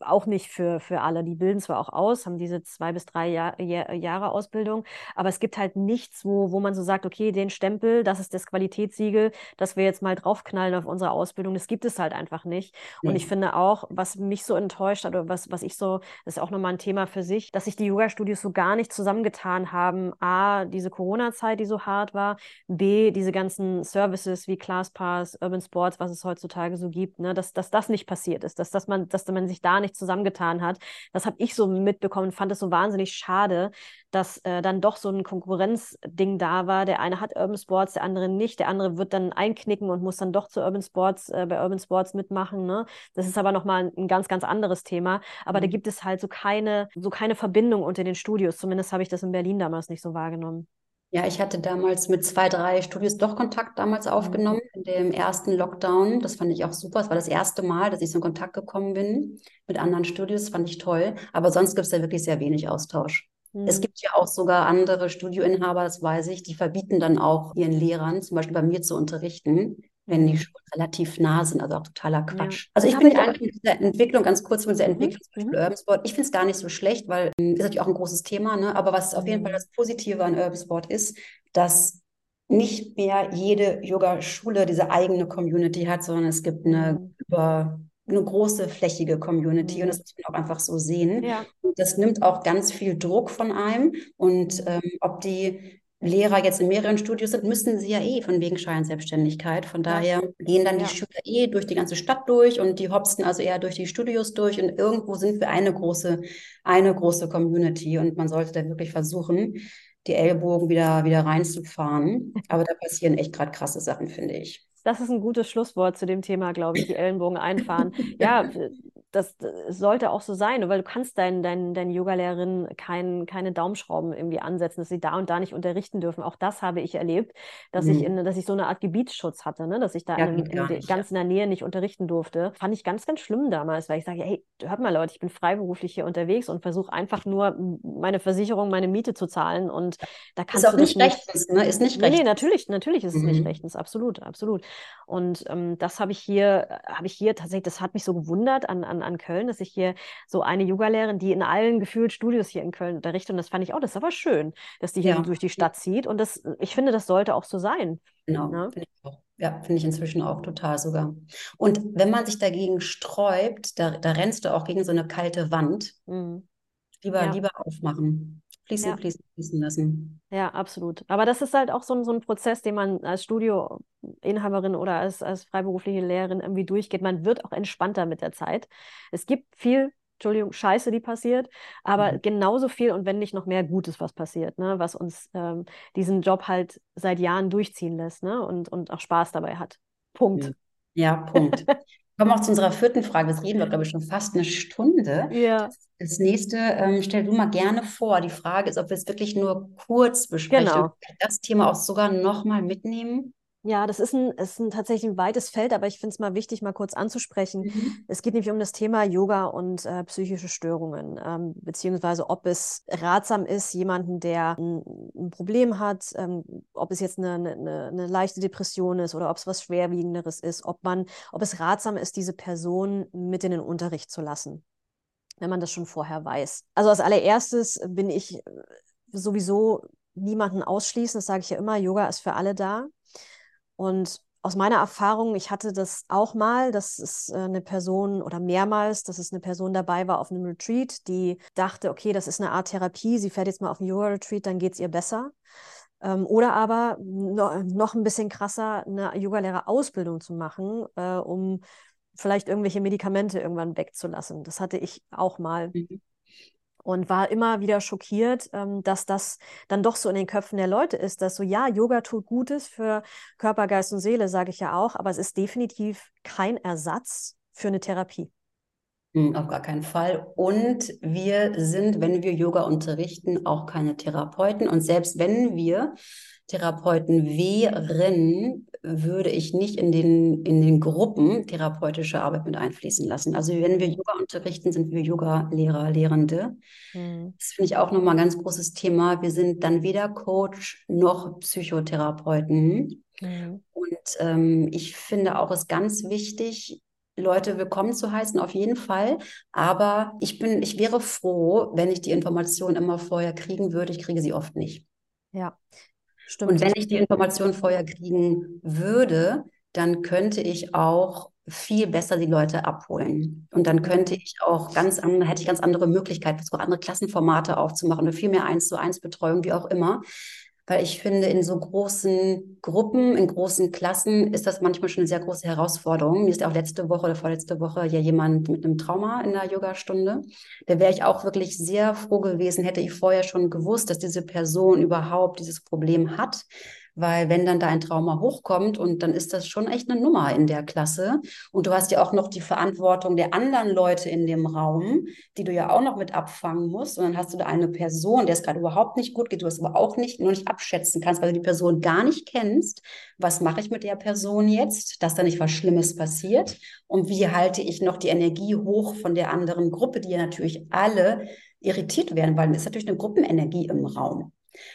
auch nicht für, für alle. Die bilden zwar auch aus, haben diese zwei bis drei Jahr, Jahr, Jahre Ausbildung, aber es gibt halt nichts, wo, wo man so sagt, okay, den Stempel, das ist das Qualitätssiegel, das wir jetzt mal draufknallen auf unsere Ausbildung. Das gibt es halt einfach nicht. Mhm. Und ich finde auch, was mich so enttäuscht hat oder was, was ich so, das ist auch nochmal ein Thema für sich, dass sich die Yoga-Studios so gar nicht zusammengetan haben. A, diese Corona-Zeit, die so hart war. B, diese ganzen Services wie ClassPass, Urban Sports, was es heutzutage so gibt, ne, dass, dass das nicht passiert ist, dass, dass, man, dass man sich da nicht zusammengetan hat. Das habe ich so mitbekommen, fand es so wahnsinnig schade, dass äh, dann doch so ein Konkurrenzding da war. Der eine hat Urban Sports, der andere nicht. Der andere wird dann einknicken und muss dann doch zu Urban Sports, äh, bei Urban Sports mitmachen. Ne? Das ist aber nochmal ein, ein ganz, ganz anderes Thema. Aber mhm. da gibt es halt so keine, so keine Verbindung unter den Studios. Zumindest habe ich das in Berlin damals nicht so wahrgenommen. Ja, ich hatte damals mit zwei, drei Studios doch Kontakt damals mhm. aufgenommen in dem ersten Lockdown. Das fand ich auch super. Es war das erste Mal, dass ich so in Kontakt gekommen bin mit anderen Studios. Das fand ich toll. Aber sonst gibt es da wirklich sehr wenig Austausch. Mhm. Es gibt ja auch sogar andere Studioinhaber, das weiß ich, die verbieten dann auch ihren Lehrern, zum Beispiel bei mir zu unterrichten, wenn die Schulen relativ nah sind, also auch totaler Quatsch. Ja. Also ich finde eigentlich mit dieser Entwicklung, ganz kurz mit dieser mhm. Entwicklung, mhm. zum Beispiel Urban Sport, ich finde es gar nicht so schlecht, weil ähm, ist natürlich auch ein großes Thema, ne? aber was mhm. auf jeden Fall mhm. das Positive an Urban Sport ist, dass nicht mehr jede Yoga-Schule diese eigene Community hat, sondern es gibt eine mhm. über eine große flächige Community mhm. und das muss man auch einfach so sehen. Ja. Das nimmt auch ganz viel Druck von einem und ähm, ob die Lehrer jetzt in mehreren Studios sind, müssen sie ja eh von wegen Scheinselbstständigkeit. Von daher gehen dann die Schüler eh durch die ganze Stadt durch und die hopsten also eher durch die Studios durch und irgendwo sind wir eine große, eine große Community und man sollte da wirklich versuchen, die Ellbogen wieder, wieder reinzufahren. Aber da passieren echt gerade krasse Sachen, finde ich. Das ist ein gutes Schlusswort zu dem Thema, glaube ich, die Ellenbogen einfahren. ja, das, das, sollte auch so sein, weil du kannst deinen dein, dein Yoga-Lehrerin kein, keine Daumenschrauben irgendwie ansetzen, dass sie da und da nicht unterrichten dürfen. Auch das habe ich erlebt, dass, mhm. ich, in, dass ich so eine Art Gebietsschutz hatte, ne? dass ich da ja, in, in, in ganz in der Nähe nicht unterrichten durfte. Fand ich ganz, ganz schlimm damals, weil ich sage, hey, hört mal Leute, ich bin freiberuflich hier unterwegs und versuche einfach nur meine Versicherung, meine Miete zu zahlen und da kannst ist auch nicht rechtens, ne? Ist nicht rechtens. Nee, nee, natürlich, natürlich ist es mhm. nicht rechtens, absolut, absolut. Und ähm, das habe ich hier, habe ich hier tatsächlich, das hat mich so gewundert an, an an, Köln, dass ich hier so eine Yogalehrerin, die in allen gefühlt Studios hier in Köln unterrichtet. Und das fand ich auch, das ist aber schön, dass die hier ja. durch die Stadt zieht. Und das, ich finde, das sollte auch so sein. Genau, ne? finde ich auch. Ja, finde ich inzwischen auch total sogar. Und wenn man sich dagegen sträubt, da, da rennst du auch gegen so eine kalte Wand. Mhm. Lieber, ja. lieber aufmachen. Fließen, ja. fließen, fließen lassen. Ja, absolut. Aber das ist halt auch so ein, so ein Prozess, den man als Studioinhaberin oder als, als freiberufliche Lehrerin irgendwie durchgeht. Man wird auch entspannter mit der Zeit. Es gibt viel Entschuldigung, Scheiße, die passiert, aber mhm. genauso viel und wenn nicht noch mehr Gutes, was passiert, ne? was uns ähm, diesen Job halt seit Jahren durchziehen lässt ne? und, und auch Spaß dabei hat. Punkt. Ja, Punkt. Kommen wir auch zu unserer vierten Frage. Das reden wir, glaube ich, schon fast eine Stunde. Ja. Das nächste, ähm, stell du mal gerne vor. Die Frage ist, ob wir es wirklich nur kurz besprechen. Genau. Das Thema auch sogar nochmal mitnehmen. Ja, das ist ein, ist ein tatsächlich ein weites Feld, aber ich finde es mal wichtig, mal kurz anzusprechen. Mhm. Es geht nämlich um das Thema Yoga und äh, psychische Störungen, ähm, beziehungsweise ob es ratsam ist, jemanden, der ein, ein Problem hat, ähm, ob es jetzt eine, eine, eine, leichte Depression ist oder ob es was Schwerwiegenderes ist, ob man, ob es ratsam ist, diese Person mit in den Unterricht zu lassen, wenn man das schon vorher weiß. Also als allererstes bin ich äh, sowieso niemanden ausschließen, das sage ich ja immer, Yoga ist für alle da. Und aus meiner Erfahrung, ich hatte das auch mal, dass es äh, eine Person oder mehrmals, dass es eine Person dabei war auf einem Retreat, die dachte, okay, das ist eine Art Therapie, sie fährt jetzt mal auf ein Yoga-Retreat, dann geht es ihr besser. Ähm, oder aber noch ein bisschen krasser, eine Yogalehrerausbildung zu machen, äh, um vielleicht irgendwelche Medikamente irgendwann wegzulassen. Das hatte ich auch mal. Mhm und war immer wieder schockiert, ähm, dass das dann doch so in den Köpfen der Leute ist, dass so, ja, Yoga tut Gutes für Körper, Geist und Seele, sage ich ja auch, aber es ist definitiv kein Ersatz für eine Therapie. Hm, auf gar keinen Fall. Und wir sind, wenn wir Yoga unterrichten, auch keine Therapeuten. Und selbst wenn wir Therapeuten wären, würde ich nicht in den, in den Gruppen therapeutische Arbeit mit einfließen lassen. Also wenn wir Yoga unterrichten, sind wir Yoga-Lehrer, Lehrende. Mhm. Das finde ich auch nochmal ein ganz großes Thema. Wir sind dann weder Coach noch Psychotherapeuten. Mhm. Und ähm, ich finde auch es ganz wichtig, Leute willkommen zu heißen, auf jeden Fall. Aber ich bin, ich wäre froh, wenn ich die Informationen immer vorher kriegen würde. Ich kriege sie oft nicht. Ja, Stimmt. Und wenn ich die Information vorher kriegen würde, dann könnte ich auch viel besser die Leute abholen. Und dann könnte ich auch ganz andere, hätte ich ganz andere Möglichkeiten, sogar andere Klassenformate aufzumachen oder viel mehr eins zu eins Betreuung, wie auch immer weil ich finde, in so großen Gruppen, in großen Klassen ist das manchmal schon eine sehr große Herausforderung. Mir ist auch letzte Woche oder vorletzte Woche ja jemand mit einem Trauma in der Yogastunde. Da wäre ich auch wirklich sehr froh gewesen, hätte ich vorher schon gewusst, dass diese Person überhaupt dieses Problem hat weil wenn dann da ein Trauma hochkommt und dann ist das schon echt eine Nummer in der Klasse und du hast ja auch noch die Verantwortung der anderen Leute in dem Raum, die du ja auch noch mit abfangen musst und dann hast du da eine Person, der es gerade überhaupt nicht gut geht, du es aber auch nicht nur nicht abschätzen kannst, weil du die Person gar nicht kennst. Was mache ich mit der Person jetzt, dass da nicht was Schlimmes passiert und wie halte ich noch die Energie hoch von der anderen Gruppe, die ja natürlich alle irritiert werden, weil es ist natürlich eine Gruppenenergie im Raum.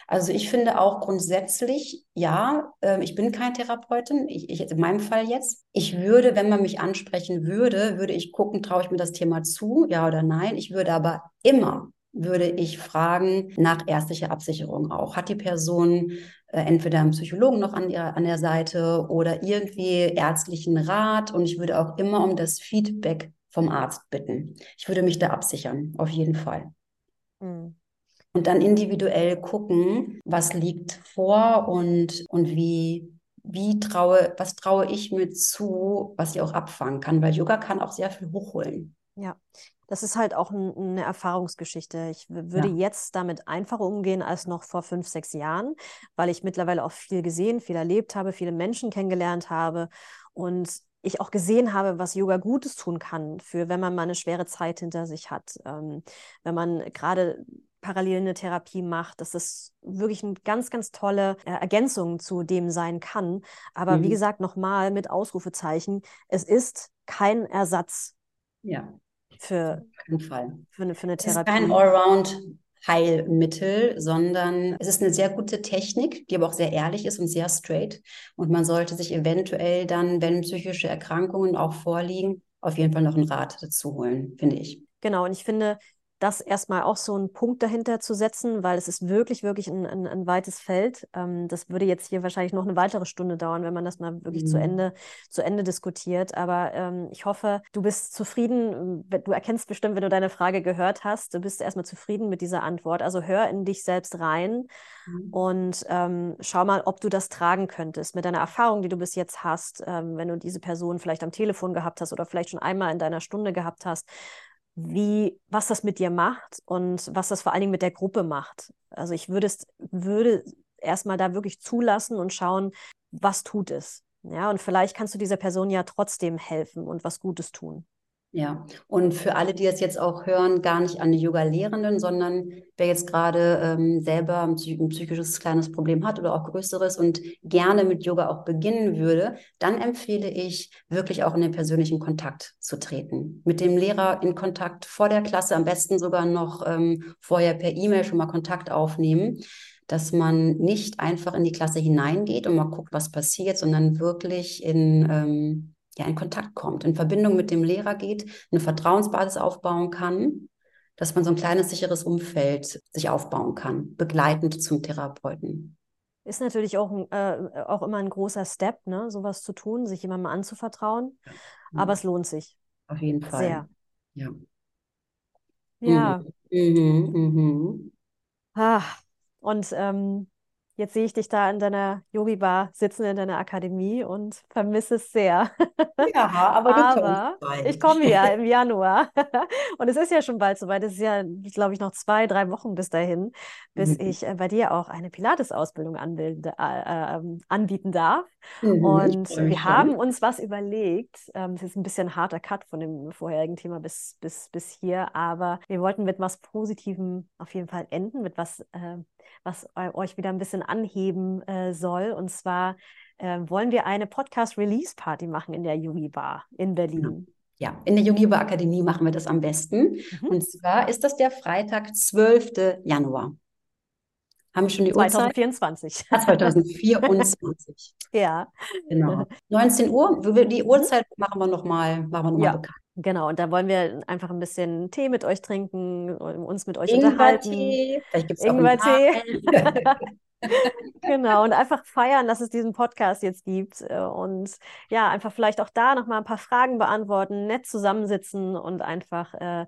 Also ich finde auch grundsätzlich, ja, äh, ich bin kein Therapeutin, ich, ich, in meinem Fall jetzt. Ich würde, wenn man mich ansprechen würde, würde ich gucken, traue ich mir das Thema zu, ja oder nein. Ich würde aber immer, würde ich fragen nach ärztlicher Absicherung auch. Hat die Person äh, entweder einen Psychologen noch an, ihrer, an der Seite oder irgendwie ärztlichen Rat? Und ich würde auch immer um das Feedback vom Arzt bitten. Ich würde mich da absichern, auf jeden Fall. Mhm und dann individuell gucken, was liegt vor und, und wie, wie traue, was traue ich mir zu, was ich auch abfangen kann, weil Yoga kann auch sehr viel hochholen. Ja, das ist halt auch ein, eine Erfahrungsgeschichte. Ich würde ja. jetzt damit einfacher umgehen als noch vor fünf, sechs Jahren, weil ich mittlerweile auch viel gesehen, viel erlebt habe, viele Menschen kennengelernt habe und ich auch gesehen habe, was Yoga Gutes tun kann, für wenn man mal eine schwere Zeit hinter sich hat. Ähm, wenn man gerade parallel eine Therapie macht, dass das wirklich eine ganz, ganz tolle äh, Ergänzung zu dem sein kann. Aber mhm. wie gesagt, nochmal mit Ausrufezeichen, es ist kein Ersatz ja. für, Fall. für, eine, für eine Therapie. Es ist kein Allround. Heilmittel, sondern es ist eine sehr gute Technik, die aber auch sehr ehrlich ist und sehr straight. Und man sollte sich eventuell dann, wenn psychische Erkrankungen auch vorliegen, auf jeden Fall noch einen Rat dazu holen, finde ich. Genau, und ich finde, das erstmal auch so einen Punkt dahinter zu setzen, weil es ist wirklich, wirklich ein, ein, ein weites Feld. Ähm, das würde jetzt hier wahrscheinlich noch eine weitere Stunde dauern, wenn man das mal wirklich mhm. zu, Ende, zu Ende diskutiert. Aber ähm, ich hoffe, du bist zufrieden. Du erkennst bestimmt, wenn du deine Frage gehört hast, du bist erstmal zufrieden mit dieser Antwort. Also hör in dich selbst rein mhm. und ähm, schau mal, ob du das tragen könntest mit deiner Erfahrung, die du bis jetzt hast, ähm, wenn du diese Person vielleicht am Telefon gehabt hast oder vielleicht schon einmal in deiner Stunde gehabt hast wie, was das mit dir macht und was das vor allen Dingen mit der Gruppe macht. Also ich würde es, würde erstmal da wirklich zulassen und schauen, was tut es. Ja, und vielleicht kannst du dieser Person ja trotzdem helfen und was Gutes tun. Ja, und für alle, die das jetzt auch hören, gar nicht an die Yoga-Lehrenden, sondern wer jetzt gerade ähm, selber ein, psychisches kleines Problem hat oder auch größeres und gerne mit Yoga auch beginnen würde, dann empfehle ich wirklich auch in den persönlichen Kontakt zu treten. Mit dem Lehrer in Kontakt vor der Klasse, am besten sogar noch ähm, vorher per E-Mail schon mal Kontakt aufnehmen dass man nicht einfach in die Klasse hineingeht und mal guckt, was passiert, sondern wirklich in, ähm, ja, in Kontakt kommt, in Verbindung mit dem Lehrer geht, eine Vertrauensbasis aufbauen kann, dass man so ein kleines sicheres Umfeld sich aufbauen kann, begleitend zum Therapeuten. Ist natürlich auch, äh, auch immer ein großer Step, ne, sowas zu tun, sich jemandem anzuvertrauen. Ja. Aber es lohnt sich. Auf jeden Fall. Sehr. Ja. Ja. Mhm. Mhm. Mhm. Ah, und ähm, Jetzt sehe ich dich da in deiner Yogi-Bar sitzen in deiner Akademie und vermisse es sehr. Ja, aber aber Ich komme ja im Januar. Und es ist ja schon bald soweit. Es ist ja, glaube ich, noch zwei, drei Wochen bis dahin, bis mhm. ich äh, bei dir auch eine Pilates-Ausbildung äh, äh, anbieten darf. Mhm, und wir schon. haben uns was überlegt. Ähm, es ist ein bisschen ein harter Cut von dem vorherigen Thema bis, bis, bis hier, aber wir wollten mit was Positivem auf jeden Fall enden, mit was äh, was euch wieder ein bisschen anheben äh, soll. Und zwar äh, wollen wir eine Podcast-Release-Party machen in der Yugi Bar in Berlin. Ja, in der Yogi Bar Akademie machen wir das am besten. Mhm. Und zwar ist das der Freitag, 12. Januar. Haben wir schon die 2024. Uhrzeit? 2024. ja. Genau. 19 Uhr. Die mhm. Uhrzeit machen wir nochmal noch, mal, ja. bekannt. Genau, und da wollen wir einfach ein bisschen Tee mit euch trinken, uns mit euch unterhalten. Ingwertee, vielleicht gibt es Ingwertee. genau, und einfach feiern, dass es diesen Podcast jetzt gibt. Äh, und ja, einfach vielleicht auch da nochmal ein paar Fragen beantworten, nett zusammensitzen und einfach äh,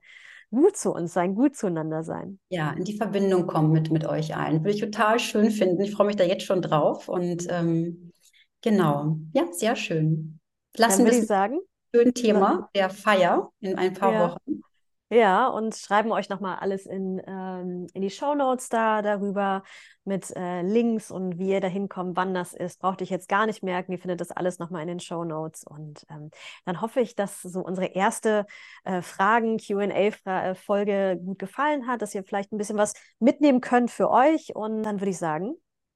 gut zu uns sein, gut zueinander sein. Ja, in die Verbindung kommen mit, mit euch allen. Würde ich total schön finden. Ich freue mich da jetzt schon drauf. Und ähm, genau, ja, sehr schön. Lassen wir es sagen schönen Thema der Feier in ein paar ja. Wochen. Ja, und schreiben euch nochmal alles in, ähm, in die Show Notes da darüber mit äh, Links und wie ihr da hinkommt, wann das ist. Braucht ihr jetzt gar nicht merken. Ihr findet das alles nochmal in den Show Notes. Und ähm, dann hoffe ich, dass so unsere erste äh, Fragen-QA-Folge äh, gut gefallen hat, dass ihr vielleicht ein bisschen was mitnehmen könnt für euch. Und dann würde ich sagen,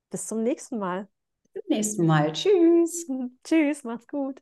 bis zum nächsten Mal. Bis zum nächsten Mal. Tschüss. Tschüss, macht's gut.